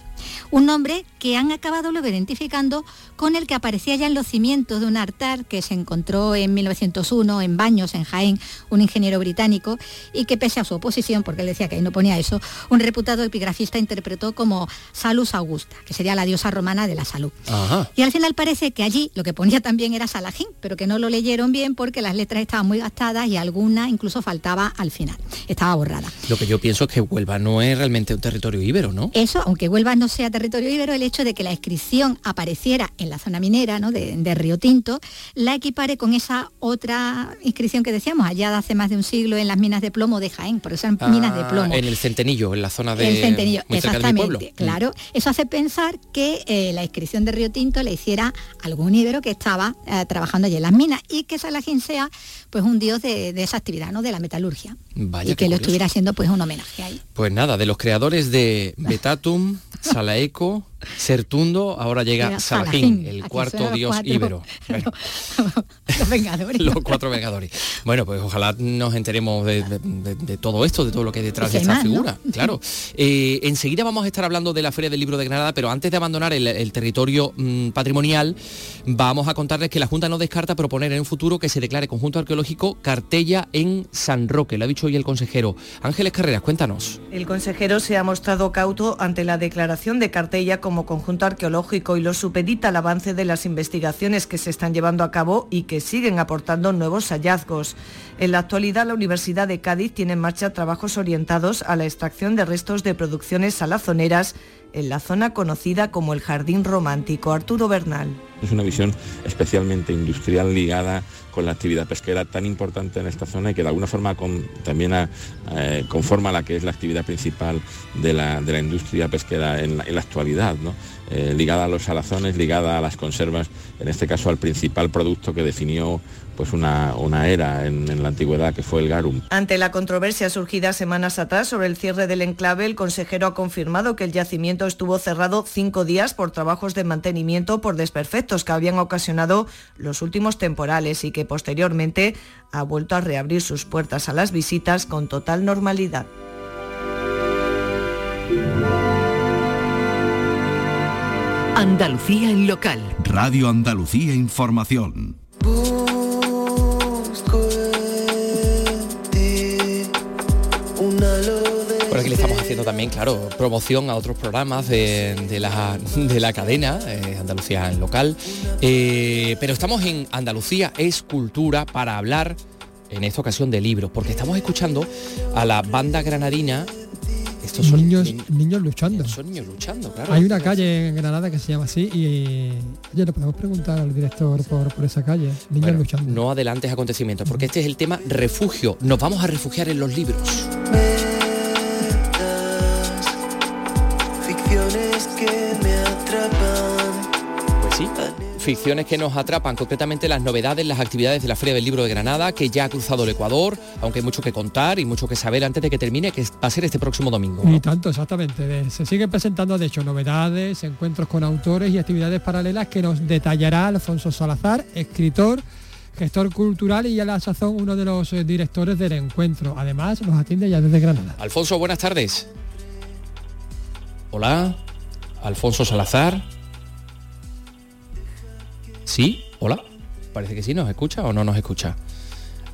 Un nombre que han acabado luego identificando con el que aparecía ya en los cimientos de un altar que se encontró en 1901 en Baños, en Jaén, un ingeniero británico, y que pese a su oposición, porque él decía que ahí no ponía eso, un reputado epigrafista interpretó como Salus Augusta, que sería la diosa romana de la salud. Ajá. Y al final parece que allí lo que ponía también era Salajín, pero que no lo leyeron bien porque las letras estaban muy gastadas y alguna incluso faltaba al final, estaba borrada. Lo que yo pienso es que Huelva no es realmente un territorio íbero, ¿no? Eso, aunque Huelva no sea territorio íbero, el hecho de que la inscripción apareciera en la zona minera ¿no? de, de Río Tinto, la equipare con esa otra inscripción que decíamos, hallada hace más de un siglo en las minas de plomo de Jaén, por eso eran minas de Ah, plomo. En el Centenillo, en la zona de... el centenillo, muy cerca de mi pueblo. exactamente, claro. Eso hace pensar que eh, la inscripción de Río Tinto le hiciera algún íbero que estaba eh, trabajando allí en las minas y que Salajín sea pues un dios de, de esa actividad, ¿no? De la metalurgia. Vaya, y que lo estuviera haciendo pues un homenaje ahí. Pues nada, de los creadores de Betatum, (laughs) Salaeco, Sertundo, ahora llega Llega Salajín, Salajín. el Aquí cuarto dios cuatro. íbero. (laughs) Bueno, Los Vengadores. los cuatro vengadores. Bueno, pues ojalá nos enteremos de, de- de- de todo esto, de todo lo que hay detrás Y de esta más, ¿no? figura. Claro. (laughs) Eh, enseguida vamos a estar hablando de la Feria del Libro de Granada, pero antes de abandonar el, el territorio mm, patrimonial, vamos a contarles que la Junta no descarta proponer en un futuro que se declare conjunto arqueológico Cartella en San Roque. Lo ha dicho hoy el consejero. Ángeles Carreras, cuéntanos. El consejero se ha mostrado cauto ante la declaración de Cartella como conjunto arqueológico y lo supedita al avance de las investigaciones que se están llevando a cabo y que siguen aportando nuevos hallazgos. En la actualidad, la Universidad de Cádiz tiene en marcha trabajos orientados a la extracción de restos de producciones salazoneras en la zona conocida como el Jardín Romántico. Arturo Bernal. Es una visión especialmente industrial ligada con la actividad pesquera tan importante en esta zona y que de alguna forma también eh, conforma la que es la actividad principal de la, de la industria pesquera en la, en la actualidad, ¿no? Eh, ligada a los salazones, ligada a las conservas, en este caso al principal producto que definió pues una, era en la antigüedad que fue el garum. Ante la controversia surgida semanas atrás sobre el cierre del enclave, el consejero ha confirmado que el yacimiento estuvo cerrado cinco días por trabajos de mantenimiento por desperfectos que habían ocasionado los últimos temporales y que posteriormente ha vuelto a reabrir sus puertas a las visitas con total normalidad. Andalucía en local. Radio Andalucía Información. Por aquí le estamos haciendo también, claro, promoción a otros programas de, la, de la, cadena, eh, Andalucía en local. Eh, pero estamos en Andalucía es cultura para hablar en esta ocasión de libros, porque estamos escuchando a la banda granadina estos son niños, niños luchando. Son niños luchando, claro. Hay una calle en Granada que se llama así y oye, le podemos preguntar al director por, esa calle. Niños luchando. No adelantes acontecimientos, porque este es el tema refugio. Nos vamos a refugiar en los libros. Ficciones que me atrapan. Pues sí ficciones que nos atrapan, concretamente las novedades, las actividades de la Feria del Libro de Granada, que ya ha cruzado el Ecuador, aunque hay mucho que contar y mucho que saber antes de que termine, que va a ser este próximo domingo. Y tanto, exactamente. Se siguen presentando, de hecho, novedades, encuentros con autores y actividades paralelas que nos detallará Alfonso Salazar, escritor gestor cultural y a la sazón uno de los eh, directores del encuentro. Además, nos atiende ya desde Granada. Alfonso, buenas tardes. Hola, Alfonso Salazar. ¿Sí? ¿Hola? Parece que sí, ¿nos escucha o no nos escucha?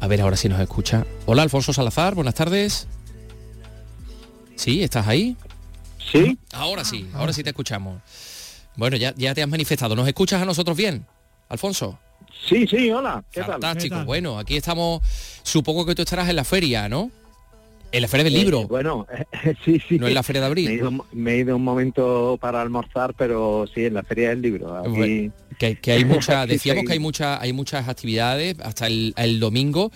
A ver, ahora sí nos escucha. Hola, Alfonso Salazar, buenas tardes. ¿Sí? ¿Estás ahí? Sí. Ahora sí, ahora sí te escuchamos. Bueno, ya, ya te has manifestado. ¿Nos escuchas a nosotros bien, Alfonso? Sí, sí, hola. ¿Qué Fantástico. Bueno, aquí estamos, supongo que tú estarás en la feria, ¿no? En la Feria del Libro. bueno, (laughs) sí, sí. No en la Feria de Abril. Me he, ido, un momento para almorzar, pero sí, en la Feria del Libro. que, hay (laughs) mucha, decíamos que hay mucha, hay muchas actividades hasta el, domingo.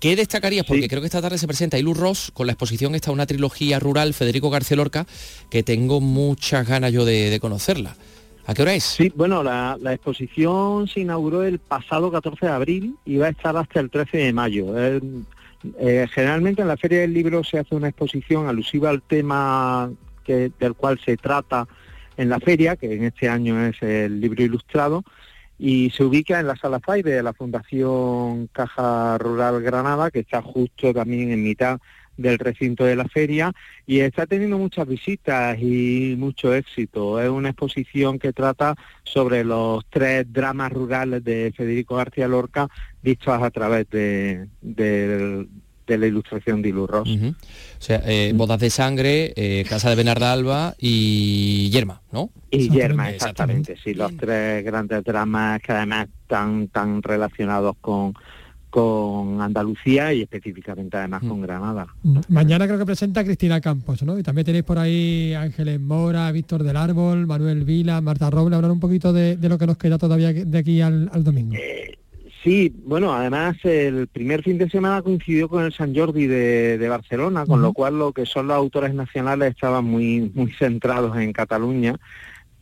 ¿Qué destacarías? Porque creo que esta tarde se presenta Ilu Ross con la exposición esta una trilogía rural Federico García Lorca, que tengo muchas ganas yo de, conocerla. ¿A qué hora es? Sí, bueno, la, la, exposición se inauguró el pasado 14 de abril y va a estar hasta el 13 de mayo. Eh, generalmente en la Feria del Libro se hace una exposición alusiva al tema del cual se trata en la feria, que en este año es el libro ilustrado, y se ubica en la sala Zaire de la Fundación Caja Rural Granada, que está justo también en mitad del recinto de la feria y está teniendo muchas visitas y mucho éxito. Es una exposición que trata sobre los tres dramas rurales de Federico García Lorca vistos a través de, la ilustración de Ilu Ross. O sea, eh, Bodas de Sangre, eh, Casa de Bernarda Alba y Yerma, ¿no? Y Yerma, exactamente, sí, los tres grandes dramas que además están tan relacionados con con Andalucía y específicamente además con mm. Granada. Mm. Mañana creo que presenta Cristina Campos, ¿no? Y también tenéis por ahí Ángeles Mora, Víctor del Árbol, Manuel Vila, Marta Roble, hablar un poquito de, lo que nos queda todavía de aquí al, domingo. Eh, sí, bueno, además el primer fin de semana coincidió con el San Jordi de, Barcelona, con lo cual lo que son los autores nacionales estaban muy, muy centrados en Cataluña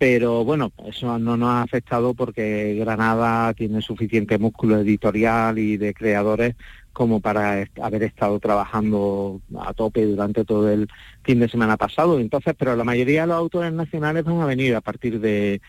pero bueno, eso no nos ha afectado porque Granada tiene suficiente músculo editorial y de creadores como para haber estado trabajando a tope durante todo el fin de semana pasado. Entonces, pero la mayoría de los autores nacionales van a venir a partir de,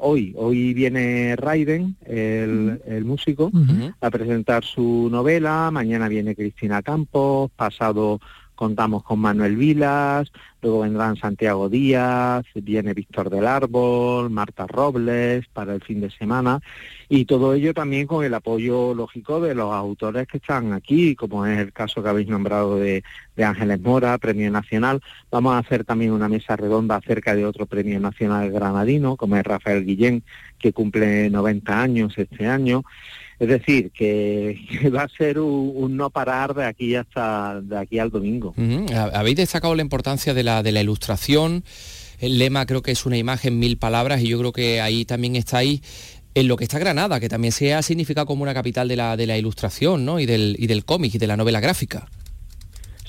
hoy. Hoy viene Raiden, el, músico, a presentar su novela, mañana viene Cristina Campos, pasado contamos con Manuel Vilas, luego vendrán Santiago Díaz, viene Víctor del Árbol, Marta Robles para el fin de semana y todo ello también con el apoyo lógico de los autores que están aquí, como es el caso que habéis nombrado de, Ángeles Mora, Premio Nacional. Vamos a hacer también una mesa redonda acerca de otro Premio Nacional granadino, como es Rafael Guillén, que cumple 90 años este año. Es decir, que, (laughs) va a ser un, no parar de aquí hasta de aquí al domingo. Habéis destacado la importancia de la, de la ilustración. El lema creo que es una imagen, mil palabras, y yo creo que ahí también estáis en lo que está Granada, que también se ha significado como una capital de la, de la ilustración ¿no? y del, y del cómic y de la novela gráfica.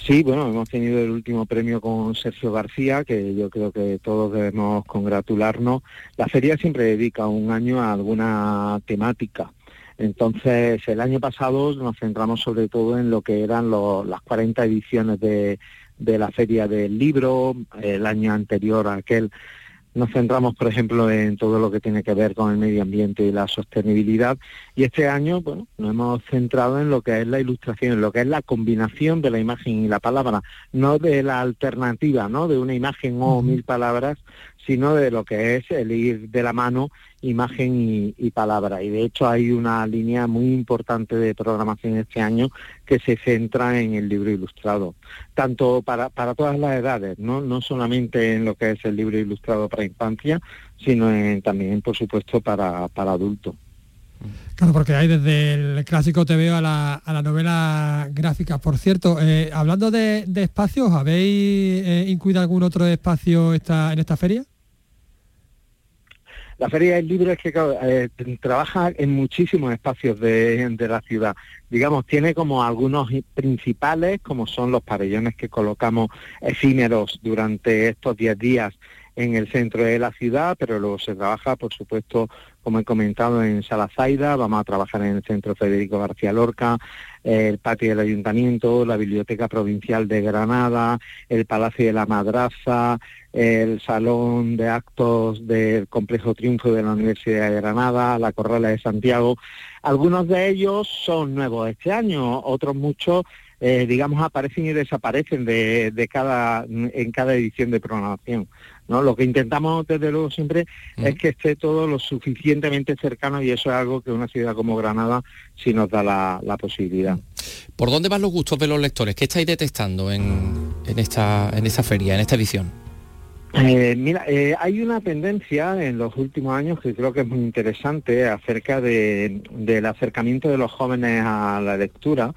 Sí, bueno, hemos tenido el último premio con Sergio García, que yo creo que todos debemos congratularnos. La feria siempre dedica un año a alguna temática. Entonces, el año pasado nos centramos sobre todo en lo que eran las 40 ediciones de, de la Feria del Libro, el año anterior a aquel nos centramos, por ejemplo, en todo lo que tiene que ver con el medio ambiente y la sostenibilidad. Y este año, bueno, nos hemos centrado en lo que es la ilustración, en lo que es la combinación de la imagen y la palabra, no de la alternativa, ¿no? De una imagen o mil palabras, sino de lo que es el ir de la mano imagen y, palabra. Y de hecho hay una línea muy importante de programación este año que se centra en el libro ilustrado, tanto para, para todas las edades, ¿no? no solamente en lo que es el libro ilustrado para infancia, sino también, por supuesto, para, para adultos. Claro, porque hay desde el clásico te veo a la, a la novela gráfica. Por cierto, eh, hablando de, espacios, ¿habéis eh, incluido algún otro espacio esta, en esta feria? La Feria del Libro es que eh, trabaja en muchísimos espacios de, de, la ciudad. Digamos, tiene como algunos principales, como son los pabellones que colocamos efímeros durante estos 10 días en el centro de la ciudad, pero luego se trabaja, por supuesto, como he comentado, en Salazaida, vamos a trabajar en el centro Federico García Lorca, el patio del ayuntamiento, la Biblioteca Provincial de Granada, el Palacio de la Madraza, el Salón de Actos del Complejo Triunfo de la Universidad de Granada, la Corrala de Santiago. Algunos de ellos son nuevos este año, otros muchos eh, digamos, aparecen y desaparecen de, cada, en cada edición de programación. ¿No? Lo que intentamos, desde luego, siempre es que esté todo lo suficientemente cercano y eso es algo que una ciudad como Granada sí nos da la, posibilidad. ¿Por dónde van los gustos de los lectores? ¿Qué estáis detectando en, esta, en esta feria, en esta edición? Eh, mira, eh, hay una tendencia en los últimos años que creo que es muy interesante acerca del acercamiento de los jóvenes a la lectura.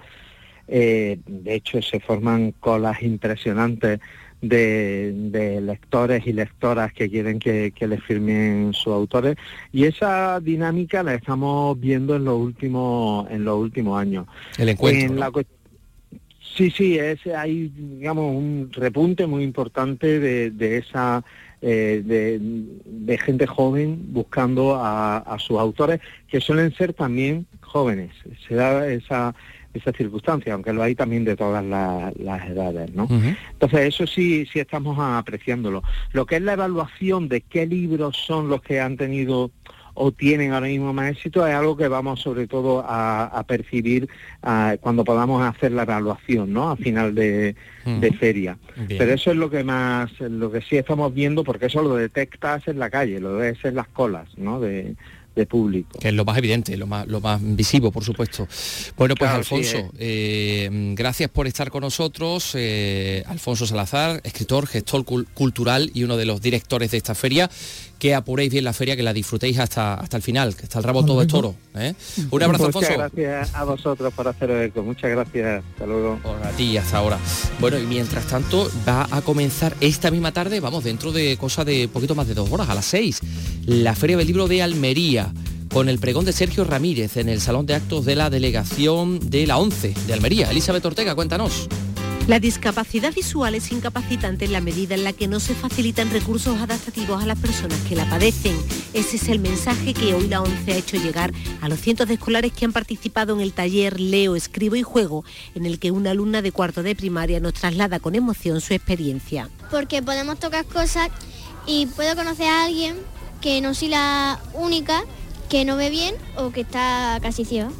Eh, de hecho, se forman colas impresionantes de, lectores y lectoras que quieren que, les firmen sus autores y esa dinámica la estamos viendo en los últimos en los últimos años. El encuentro. sí, sí, es hay digamos un repunte muy importante de, esa eh, de, gente joven buscando a, a sus autores que suelen ser también jóvenes. Se da esa esa circunstancia, aunque lo hay también de todas las edades, ¿no? Entonces eso sí, sí estamos apreciándolo. Lo que es la evaluación de qué libros son los que han tenido o tienen ahora mismo más éxito es algo que vamos sobre todo a, percibir cuando podamos hacer la evaluación, ¿no? A final de, feria. Pero eso es lo que más, lo que sí estamos viendo, porque eso lo detectas en la calle, lo ves en las colas, ¿no? De, público. Que es lo más evidente, lo más, lo más visivo, por supuesto. Bueno, pues Alfonso, eh, gracias por estar con nosotros. Eh, Alfonso Salazar, escritor, gestor cultural y uno de los directores de esta feria. Que apuréis bien la feria, que la disfrutéis hasta, hasta el final, que está el rabo todo de toro. ¿eh? Un abrazo, Alfonso. Muchas gracias a vosotros por hacer eco. Muchas gracias. Hasta luego. Por a ti hasta ahora. Bueno, y mientras tanto va a comenzar esta misma tarde, vamos, dentro de cosa de poquito más de dos horas, a las seis, la Feria del Libro de Almería con el pregón de Sergio Ramírez en el Salón de Actos de la Delegación de la ONCE de Almería. Elizabeth Ortega, cuéntanos. La discapacidad visual es incapacitante en la medida en la que no se facilitan recursos adaptativos a las personas que la padecen. Ese es el mensaje que hoy la ONCE ha hecho llegar a los cientos de escolares que han participado en el taller Leo, Escribo y Juego, en el que una alumna de cuarto de primaria nos traslada con emoción su experiencia. Porque podemos tocar cosas y puedo conocer a alguien que no soy la única que no ve bien o que está casi ciego.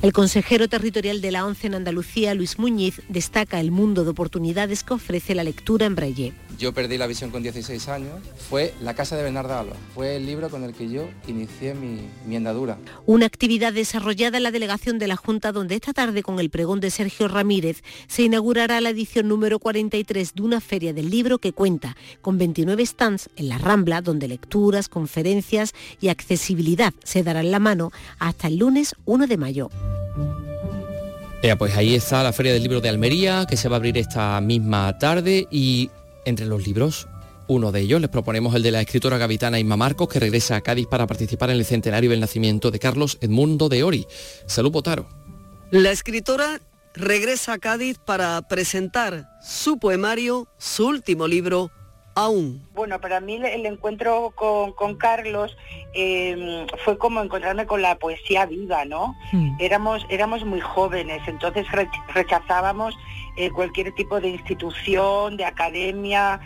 El consejero territorial de la ONCE en Andalucía, Luis Muñiz, destaca el mundo de oportunidades que ofrece la lectura en braille. Yo perdí la visión con 16 años, fue La Casa de Bernarda Alba, fue el libro con el que yo inicié mi, andadura. Una actividad desarrollada en la delegación de la Junta donde esta tarde con el pregón de Sergio Ramírez se inaugurará la edición número 43 de una feria del libro que cuenta con 29 stands en la Rambla donde lecturas, conferencias y accesibilidad se darán la mano hasta el lunes 1 de mayo. pues ahí está la Feria del Libro de Almería, que se va a abrir esta misma tarde y entre los libros. Uno de ellos les proponemos el de la escritora gavitana Inma Marcos, que regresa a Cádiz para participar en el centenario del nacimiento de Carlos Edmundo de Ori. Salud, Potaro. La escritora regresa a Cádiz para presentar su poemario, su último libro, Aún. Bueno, para mí el encuentro con, Carlos em, fue como encontrarme con la poesía viva, ¿no? Hmm. Éramos, éramos muy jóvenes, entonces rechazábamos eh, cualquier tipo de institución, de academia,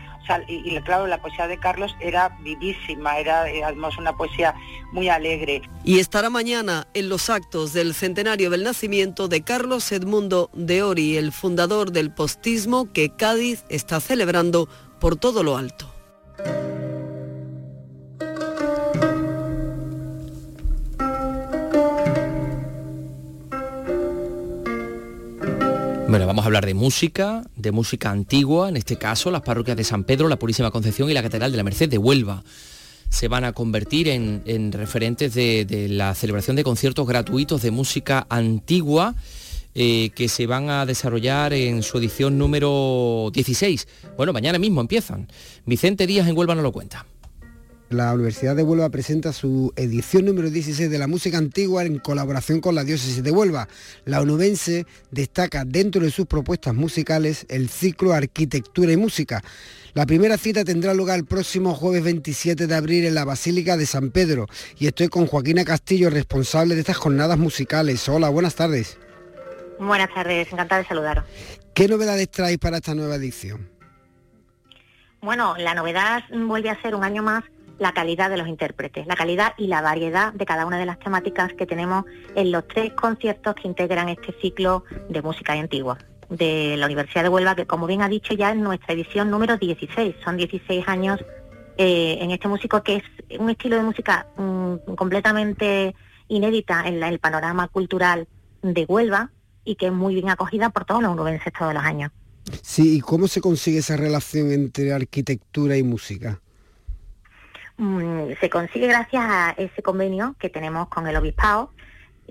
y, claro, la poesía de Carlos era vivísima, era además una poesía muy alegre. Y estará mañana en los actos del centenario del nacimiento de Carlos Edmundo de Ori, el fundador del postismo que Cádiz está celebrando por todo lo alto. Bueno, vamos a hablar de música, de música antigua, en este caso las parroquias de San Pedro, la Purísima Concepción y la Catedral de la Merced de Huelva se van a convertir en, referentes de, la celebración de conciertos gratuitos de música antigua eh, que se van a desarrollar en su edición número 16. Bueno, mañana mismo empiezan. Vicente Díaz en Huelva nos lo cuenta. La Universidad de Huelva presenta su edición número 16 de la música antigua en colaboración con la diócesis de Huelva. La onubense destaca dentro de sus propuestas musicales el ciclo Arquitectura y Música. La primera cita tendrá lugar el próximo jueves 27 de abril en la Basílica de San Pedro y estoy con Joaquina Castillo, responsable de estas jornadas musicales. Hola, buenas tardes. Buenas tardes, encantada de saludaros. ¿Qué novedades traéis para esta nueva edición? Bueno, la novedad vuelve a ser un año más la calidad de los intérpretes, la calidad y la variedad de cada una de las temáticas que tenemos en los tres conciertos que integran este ciclo de música antigua de la Universidad de Huelva, que como bien ha dicho ya es nuestra edición número 16. Son 16 años eh, en este músico que es un estilo de música mm, completamente inédita en el panorama cultural de Huelva y que es muy bien acogida por todos los unubenses todos los años. Sí, ¿y cómo se consigue esa relación entre arquitectura y música? Mm, se consigue gracias a ese convenio que tenemos con el Obispado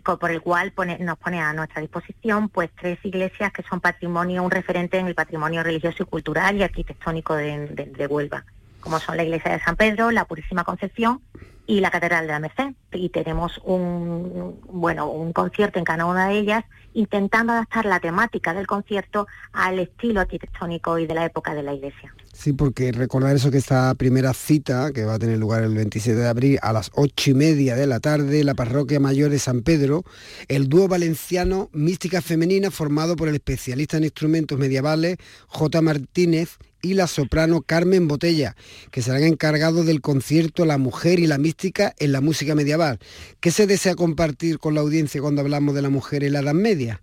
por el cual nos pone a nuestra disposición pues tres iglesias que son patrimonio, un referente en el patrimonio religioso y cultural y arquitectónico de, Huelva, como son la iglesia de San Pedro, la Purísima Concepción y la Catedral de la Merced. Y tenemos un, bueno, un concierto en cada una de ellas intentando adaptar la temática del concierto al estilo arquitectónico y de la época de la iglesia. Sí, porque recordar eso que esta primera cita, que va a tener lugar el 27 de abril a las ocho y media de la tarde, la parroquia mayor de San Pedro, el dúo valenciano Mística Femenina formado por el especialista en instrumentos medievales J. Martínez y la soprano Carmen Botella, que serán encargados del concierto La Mujer y la Mística en la música medieval. ¿Qué se desea compartir con la audiencia cuando hablamos de la mujer en la Edad Media?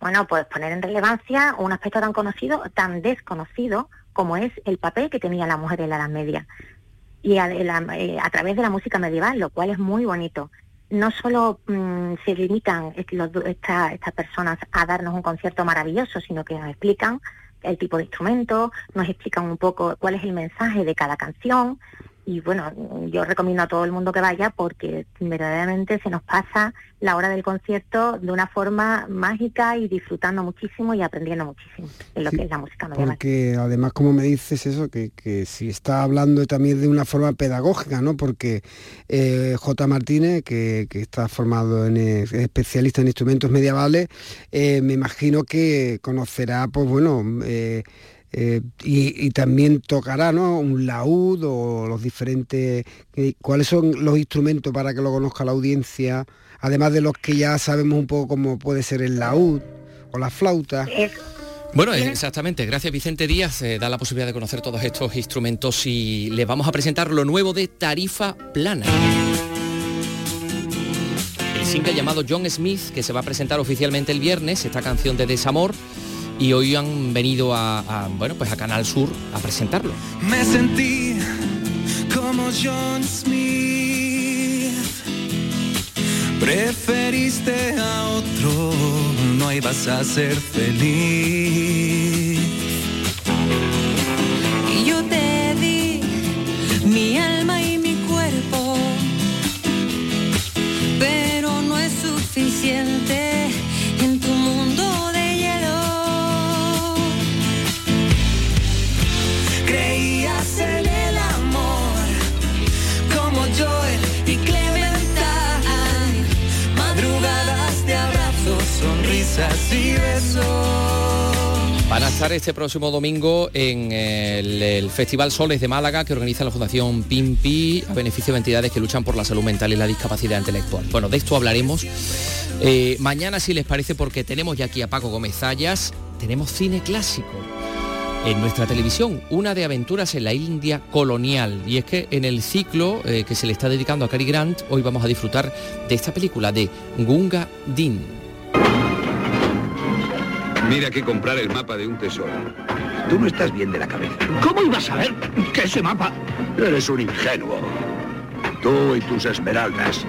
Bueno, pues poner en relevancia un aspecto tan conocido, tan desconocido, como es el papel que tenía la mujer en la Edad Media. Y a, eh, través de la música medieval, lo cual es muy bonito. No solo mm, se limitan estas personas a darnos un concierto maravilloso, sino que nos explican el tipo de instrumento, nos explican un poco cuál es el mensaje de cada canción, y bueno, yo recomiendo a todo el mundo que vaya porque verdaderamente se nos pasa la hora del concierto de una forma mágica y disfrutando muchísimo y aprendiendo muchísimo en lo que es la música medieval. Porque además, como me dices eso, que, si está hablando también de una forma pedagógica, ¿no? Porque eh, J. Martínez, que, está formado en eh, especialista en instrumentos medievales, eh, me imagino que conocerá, pues bueno, eh, y, también tocará ¿no? un laúd o los diferentes... ¿Cuáles son los instrumentos para que lo conozca la audiencia? Además de los que ya sabemos un poco cómo puede ser el laúd o la flauta. Bueno, exactamente. Gracias Vicente Díaz. Eh, da la posibilidad de conocer todos estos instrumentos y les vamos a presentar lo nuevo de Tarifa Plana. El single llamado John Smith, que se va a presentar oficialmente el viernes, esta canción de desamor y hoy han venido a, bueno pues a Canal Sur a presentarlo. Me sentí como John Smith. Preferiste a otro, no ibas a ser feliz. Y yo te di mi alma y Van a estar este próximo domingo en el, Festival Soles de Málaga que organiza la Fundación PIMPI a beneficio de entidades que luchan por la salud mental y la discapacidad intelectual. Bueno, de esto hablaremos eh, mañana si les parece porque tenemos ya aquí a Paco Gómez Zayas, tenemos cine clásico en nuestra televisión, una de aventuras en la India colonial. Y es que en el ciclo eh, que se le está dedicando a Cary Grant, hoy vamos a disfrutar de esta película de Gunga Din. Mira que comprar el mapa de un tesoro. Tú no estás bien de la cabeza. ¿Cómo ibas a ver que ese mapa? Eres un ingenuo. Tú y tus esmeraldas.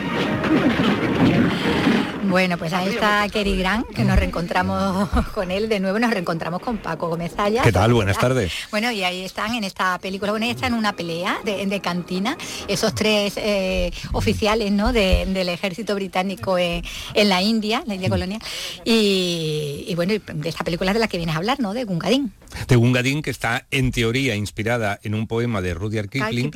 Bueno, pues ahí está Kerry Grant, que nos reencontramos (laughs) con él de nuevo, nos reencontramos con Paco Gómez Zaya. ¿Qué tal? Buenas tardes. (laughs) Bueno, y ahí están en esta película, bueno, ahí están en una pelea de, de cantina, esos tres eh, oficiales ¿no? de- del ejército británico en, en la India, la India colonial, y, y bueno, de esta película es de la que vienes a hablar, ¿no? De Gungadin. De Gungadin, que está en teoría inspirada en un poema de Rudyard Kipling,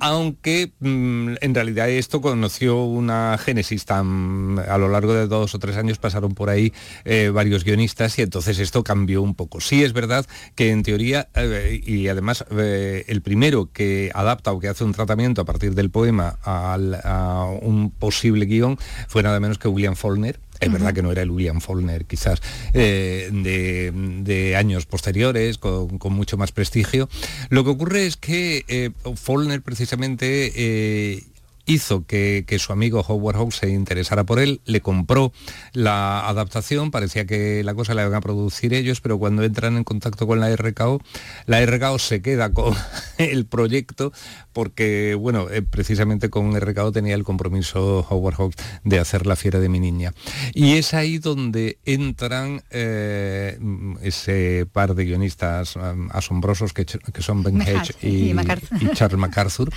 aunque mm, en realidad esto conoció una génesis tan a lo largo de dos o tres años pasaron por ahí eh, varios guionistas y entonces esto cambió un poco. Sí es verdad que en teoría eh, y además eh, el primero que adapta o que hace un tratamiento a partir del poema al- a un posible guion fue nada menos que William Faulkner. Es verdad que no era el William Faulkner, quizás, eh, de, de años posteriores, con, con mucho más prestigio. Lo que ocurre es que eh, Faulkner precisamente eh, hizo que, que su amigo Howard Hawks se interesara por él, le compró la adaptación, parecía que la cosa la iban a producir ellos, pero cuando entran en contacto con la RKO, la RKO se queda con (laughs) el proyecto porque, bueno, eh, precisamente con RKO tenía el compromiso Howard Hawks de hacer La fiera de mi niña. Y es ahí donde entran eh, ese par de guionistas um, asombrosos que, que son Ben Hedge y, y MacArthur. y Charles MacArthur.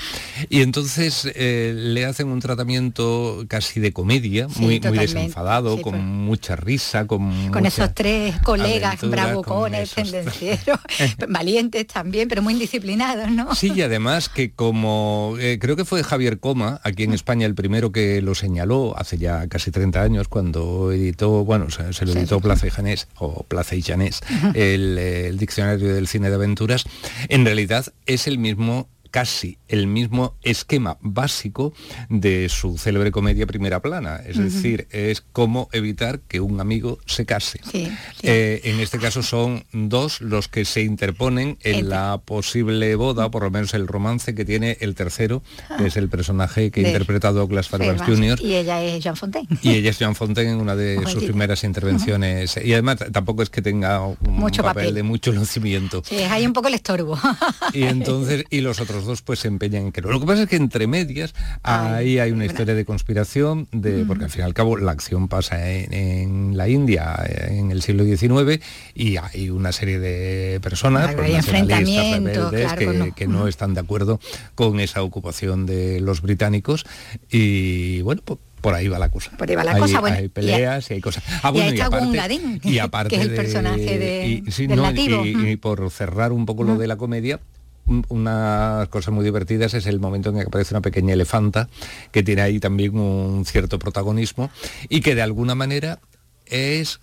Y entonces eh, le hacen un tratamiento casi de comedia, Sí, muy, muy desenfadado, Sí, con pues. mucha risa, con, Con mucha esos tres colegas esos- tendencieros, (laughs) valientes también, pero muy indisciplinados, (laughs) ¿no? Sí, y además que como eh, creo que fue Javier Coma, aquí en España el primero que lo señaló hace ya casi 30 años, cuando editó, bueno, se, se lo editó sí. Plaza y Janés, o Plaza y Janés, el diccionario del cine de aventuras, en realidad es el mismo casi el mismo esquema básico de su célebre comedia Primera Plana, es decir, es cómo evitar que un amigo se case. Sí, Eh, en este caso son dos los que se interponen en la posible boda, por lo menos el romance que tiene el tercero, que es el personaje que De- interpreta Douglas Fairbanks Jr. Y ella es Jean Fontaine. Y ella es Jean Fontaine en una de sus primeras intervenciones. Y además tampoco es que tenga un Mucho papel, papel. de mucho lucimiento. Sí, ahí un poco el estorbo. Y entonces, y los otros dos pues se empeñan en que no. Lo que pasa es que entre medias ahí hay una historia de conspiración, de, porque al fin y al cabo la acción pasa en, en la India en el siglo XIX y hay una serie de personas, pues, nacionalistas, rebeldes, claro, que, no. que no están de acuerdo con esa ocupación de los británicos y bueno, pues por ahí va la cosa. Por ahí va la Hay- cosa, bueno, hay y- peleas y, hay cosas. Ah, y bueno, aparte, Gungadin, y aparte (laughs) que es el de- personaje de- y- sí, del no, nativo. y por cerrar un poco lo de la comedia, un- unas cosas muy divertidas es el momento en que aparece una pequeña elefanta que tiene ahí también un cierto protagonismo y que de alguna manera es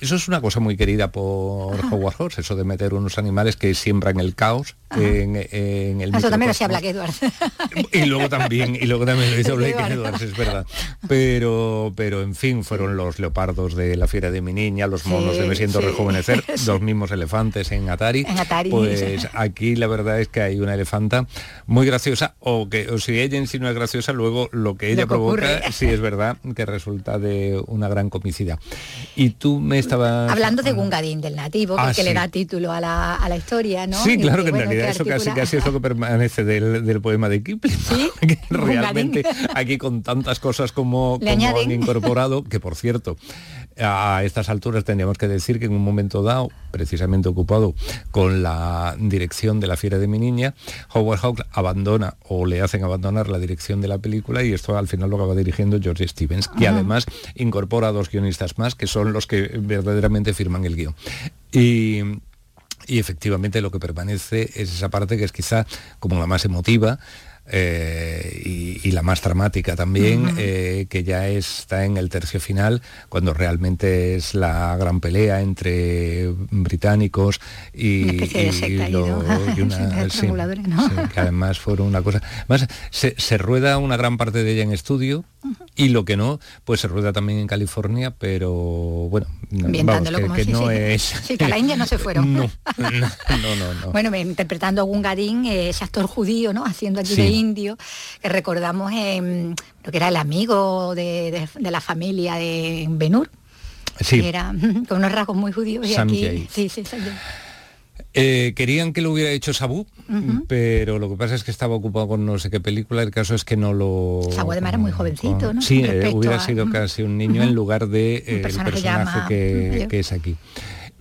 eso es una cosa muy querida por Howard Hawks, eso de meter unos animales que siembran el caos en, en el Eso también lo hacía. Black Edwards. (laughs) y luego también y luego también lo hizo Blake Blake Edwards. Es verdad pero pero en fin fueron los leopardos de la fiera de mi niña los monos de me siento sí. rejuvenecer (laughs) Sí. los mismos elefantes en Atari En Atari, pues aquí la verdad es que hay una elefanta muy graciosa o que o si ella en sí no es graciosa luego lo que ella Lo que provoca ocurre. sí es verdad que resulta de una gran comicidad y tú me estabas Hablando de Gungadin, del nativo, que, Ah, que le da título a la, a la historia, ¿no? Sí, Y claro que en bueno, realidad eso casi, casi es lo que permanece del, del poema de Kipling. (laughs) Que. Realmente aquí con tantas cosas como, como han incorporado, que por cierto, a estas alturas tendríamos que decir que en un momento dado, precisamente ocupado con la dirección de la fiera de mi niña, Howard Hawks abandona o le hacen abandonar la dirección de la película y esto al final lo acaba dirigiendo George Stevens, que Ajá. además incorpora a dos guionistas más que son los que verdaderamente firman el guion. Y y efectivamente lo que permanece es esa parte que es quizá como la más emotiva eh, y, y la más dramática también, eh, que ya está en el tercio final, cuando realmente es la gran pelea entre británicos y, Una especie de y secta ahí, lo- ¿no? (laughs) y una- Sí, de sí, trianguladores, ¿no? sí, que además fueron una cosa. Además, se, se rueda una gran parte de ella en estudio y lo que no, pues se rueda también en California, pero bueno, vamos, Ambientándolo que, como que si- no es. Sí, que a la India no se (laughs) fueron. No, no, no, no. no. Bueno, interpretando a Gungadin, eh, ese actor judío, ¿no? Haciendo aquí Sí. de indio, que recordamos en lo que era el amigo de, de- de la familia de Benur. Sí. que era (laughs) con unos rasgos muy judíos y Sam aquí. Sí, sí. Eh, querían que lo hubiera hecho Sabu, pero lo que pasa es que estaba ocupado con no sé qué película. El caso es que no lo. Sabu además era muy jovencito, ¿no? Sí, eh, hubiera a- sido casi un niño en lugar de eh, el personaje que es aquí.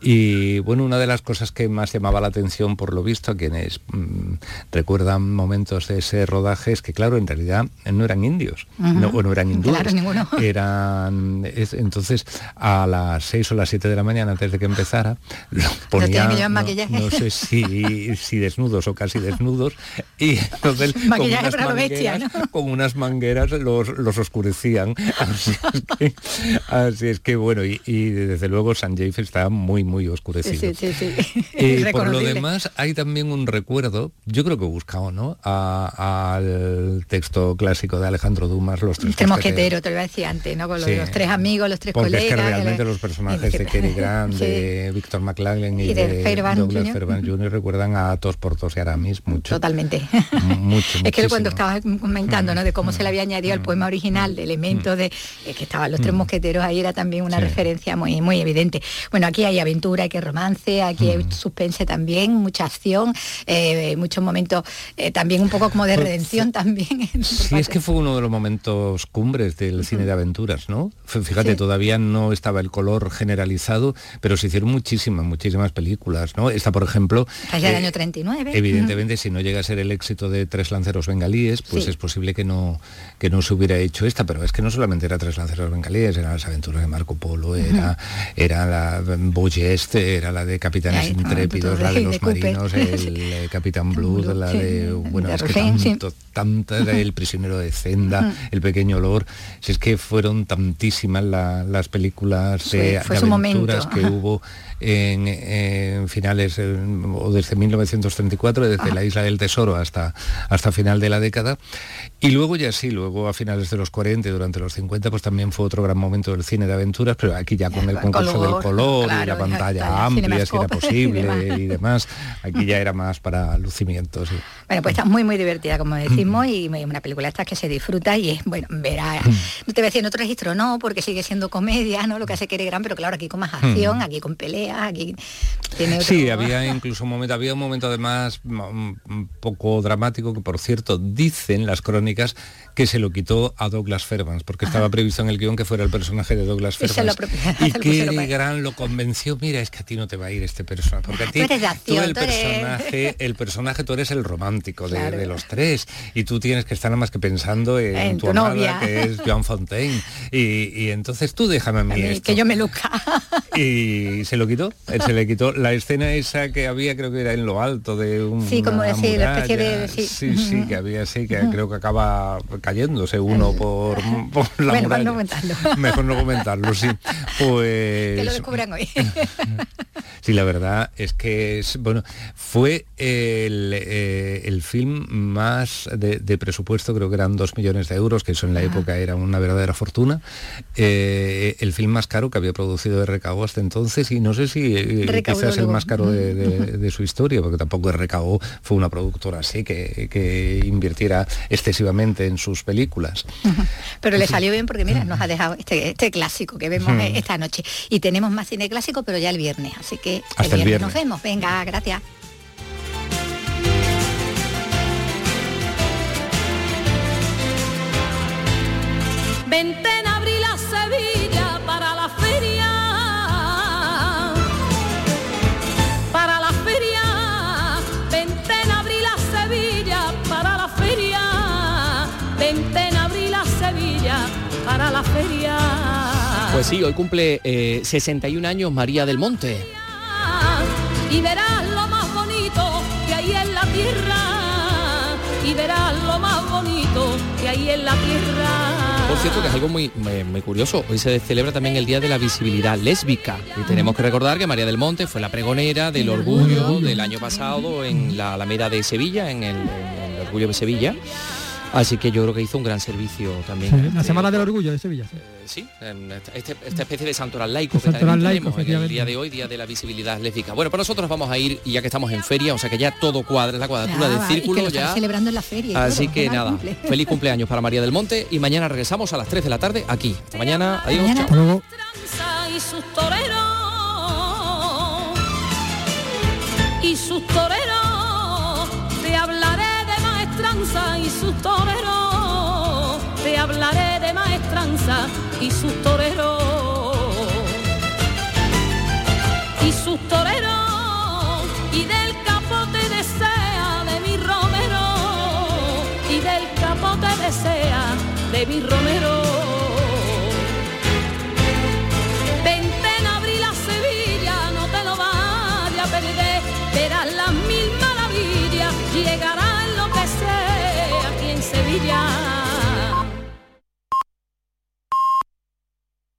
Y bueno, una de las cosas que más llamaba la atención, por lo visto, a quienes mm, recuerdan momentos de ese rodaje, es que claro, en realidad no eran indios, no, o no eran hindúes. Claro, ninguno. (laughs) Eran, es- entonces, a las 6 o las 7 de la mañana, antes de que empezara, lo ponían, no, maquillaje. no sé si, (laughs) si desnudos o casi desnudos, y entonces con unas, bestia, mangueras, con unas mangueras los, los oscurecían. (laughs) Así es que, así es que, bueno, y, y desde luego Sanjay está muy, muy oscurecido. Sí, sí, sí. (laughs) Eh, por lo demás, hay también un recuerdo, yo creo que buscado, ¿no? A- al texto clásico de Alejandro Dumas, Los Tres Tres Mosqueteros. te lo iba a decir antes, ¿no? Con los tres amigos, los tres Porque colegas. es que realmente los personajes de (laughs) Cary Grant, de Víctor McLaglen y, Y de de, Douglas. Fairbanks Jr. recuerdan a Tos, Portos y Aramis mucho. Totalmente. mucho, (laughs) Es que cuando estabas comentando, ¿no? De cómo se le había añadido al poema original, de elementos de eh, que estaban los tres mosqueteros, ahí era también una referencia muy, muy evidente. Bueno, aquí hay aventura, hay que romance, aquí hay suspense también, mucha acción, eh, muchos momentos eh, también un poco como de (laughs) redención también. Sí, es que fue uno de los momentos cumbres del cine de aventuras, ¿no? Fíjate, Sí. todavía no estaba el color generalizado, pero se hicieron muchísimas, muchísimas películas, ¿no? Esta, por ejemplo, Allá del eh, año 39. Evidentemente, si no llega a ser el éxito de Tres Lanceros Bengalíes, pues Sí. es posible que no, que no se hubiera hecho esta, pero es que no solamente era Tres Lanceros Bengalíes, eran las aventuras de Marco Polo, era, era la Boyest, era la de Capitanes Intrépidos, la de los de marinos, (laughs) el eh, Capitán Blood, la sí, de, bueno, de es que tanto, tantas, (laughs) el prisionero de Zenda, el pequeño olor, si es que fueron tantísimas la- las películas de, fue aventuras que hubo en, en finales eh, o desde 1934, desde la Isla del Tesoro hasta, hasta final de la década. Y luego ya sí, luego a finales de los 40 y durante los 50, pues también fue otro gran momento del cine de aventuras, pero aquí ya con el con concurso del color, color y la pantalla amplia, si era (laughs) y posible demás. y demás. Aquí ya era más para lucimientos. sí. Bueno, pues está muy, muy divertida, como decimos, y una película esta que se disfruta y es, bueno, verá, no te voy a decir en otro registro, no, porque sigue siendo comedia, ¿no? Lo que hace que gran, pero claro, aquí con más acción, aquí con peleas, aquí tiene otro... Sí, había (laughs) incluso un momento, había un momento además mm, un poco dramático que por cierto dicen las crónicas electrónicas que se lo quitó a Douglas Fairbanks porque estaba previsto en el guion que fuera el personaje de Douglas Y Fairbanks. y lo que para- Grant lo convenció, mira, es que a ti no te va a ir este personaje, porque a ti Tú acción, el tú eres- personaje, el personaje tú eres el romántico de, Claro. de los tres. Y tú tienes que estar nada más que pensando en, En tu, tu amada, novia. que es Joan Fontaine. Y, y entonces tú déjame a mí A mí, esto. que yo me luzca. y se lo quitó, se le quitó la escena esa que había, creo que era en lo alto de un Sí, como decir, la especie de- sí. sí, sí, que había sí, que creo que acaba cayéndose uno por, por la bueno, muralla. no comentarlo. (laughs) Mejor no comentarlo, sí. Pues (laughs) que lo descubran hoy. (laughs) Sí, la verdad es que es, bueno, fue el, eh, el film más de, de presupuesto, creo que eran dos millones de euros, que eso en la época era una verdadera fortuna. Eh, el film más caro que había producido RKO hasta entonces, y no sé si eh, quizás el más caro de, de- de su historia, porque tampoco RKO fue una productora así que, que invirtiera excesivamente en sus películas. Pero le salió bien porque mira, nos ha dejado este, este clásico que vemos esta noche. Y tenemos más cine clásico, pero ya el viernes. Así que Hasta el el viernes, viernes. nos vemos. Venga, gracias. Vente Pues sí, hoy cumple eh, 61 años María del Monte. Y verás lo más bonito que hay en la tierra. Y verás lo más bonito que hay en la tierra. Por cierto, que es algo muy, muy, muy curioso. Hoy se celebra también el Día de la Visibilidad Lésbica. Y tenemos que recordar que María del Monte fue la pregonera del orgullo del año pasado en la Alameda de Sevilla, en el, en el Orgullo de Sevilla. Así que yo creo que hizo un gran servicio también. Sí, la Semana del Orgullo de Sevilla. sí. Eh, sí, en esta, este- esta especie de santoral laico que Santoral también laico, tenemos en el día de hoy, Día de la Visibilidad Lésbica. Bueno, pues nosotros vamos a ir, y ya que estamos en feria, o sea que ya todo cuadra, la cuadratura Ah, del va, y que círculo lo ya. celebrando en la feria. Así todo, que nada, cumple. (laughs) feliz cumpleaños para María del Monte y mañana regresamos a las 3 de la tarde aquí. Hasta mañana, adiós. Mañana. chao. Hasta luego. y sus toreros y sus toreros. Te hablaré de maestranza y sus toreros. Y sus toreros y del capote desea de mi romero y del capote desea de mi romero Yeah.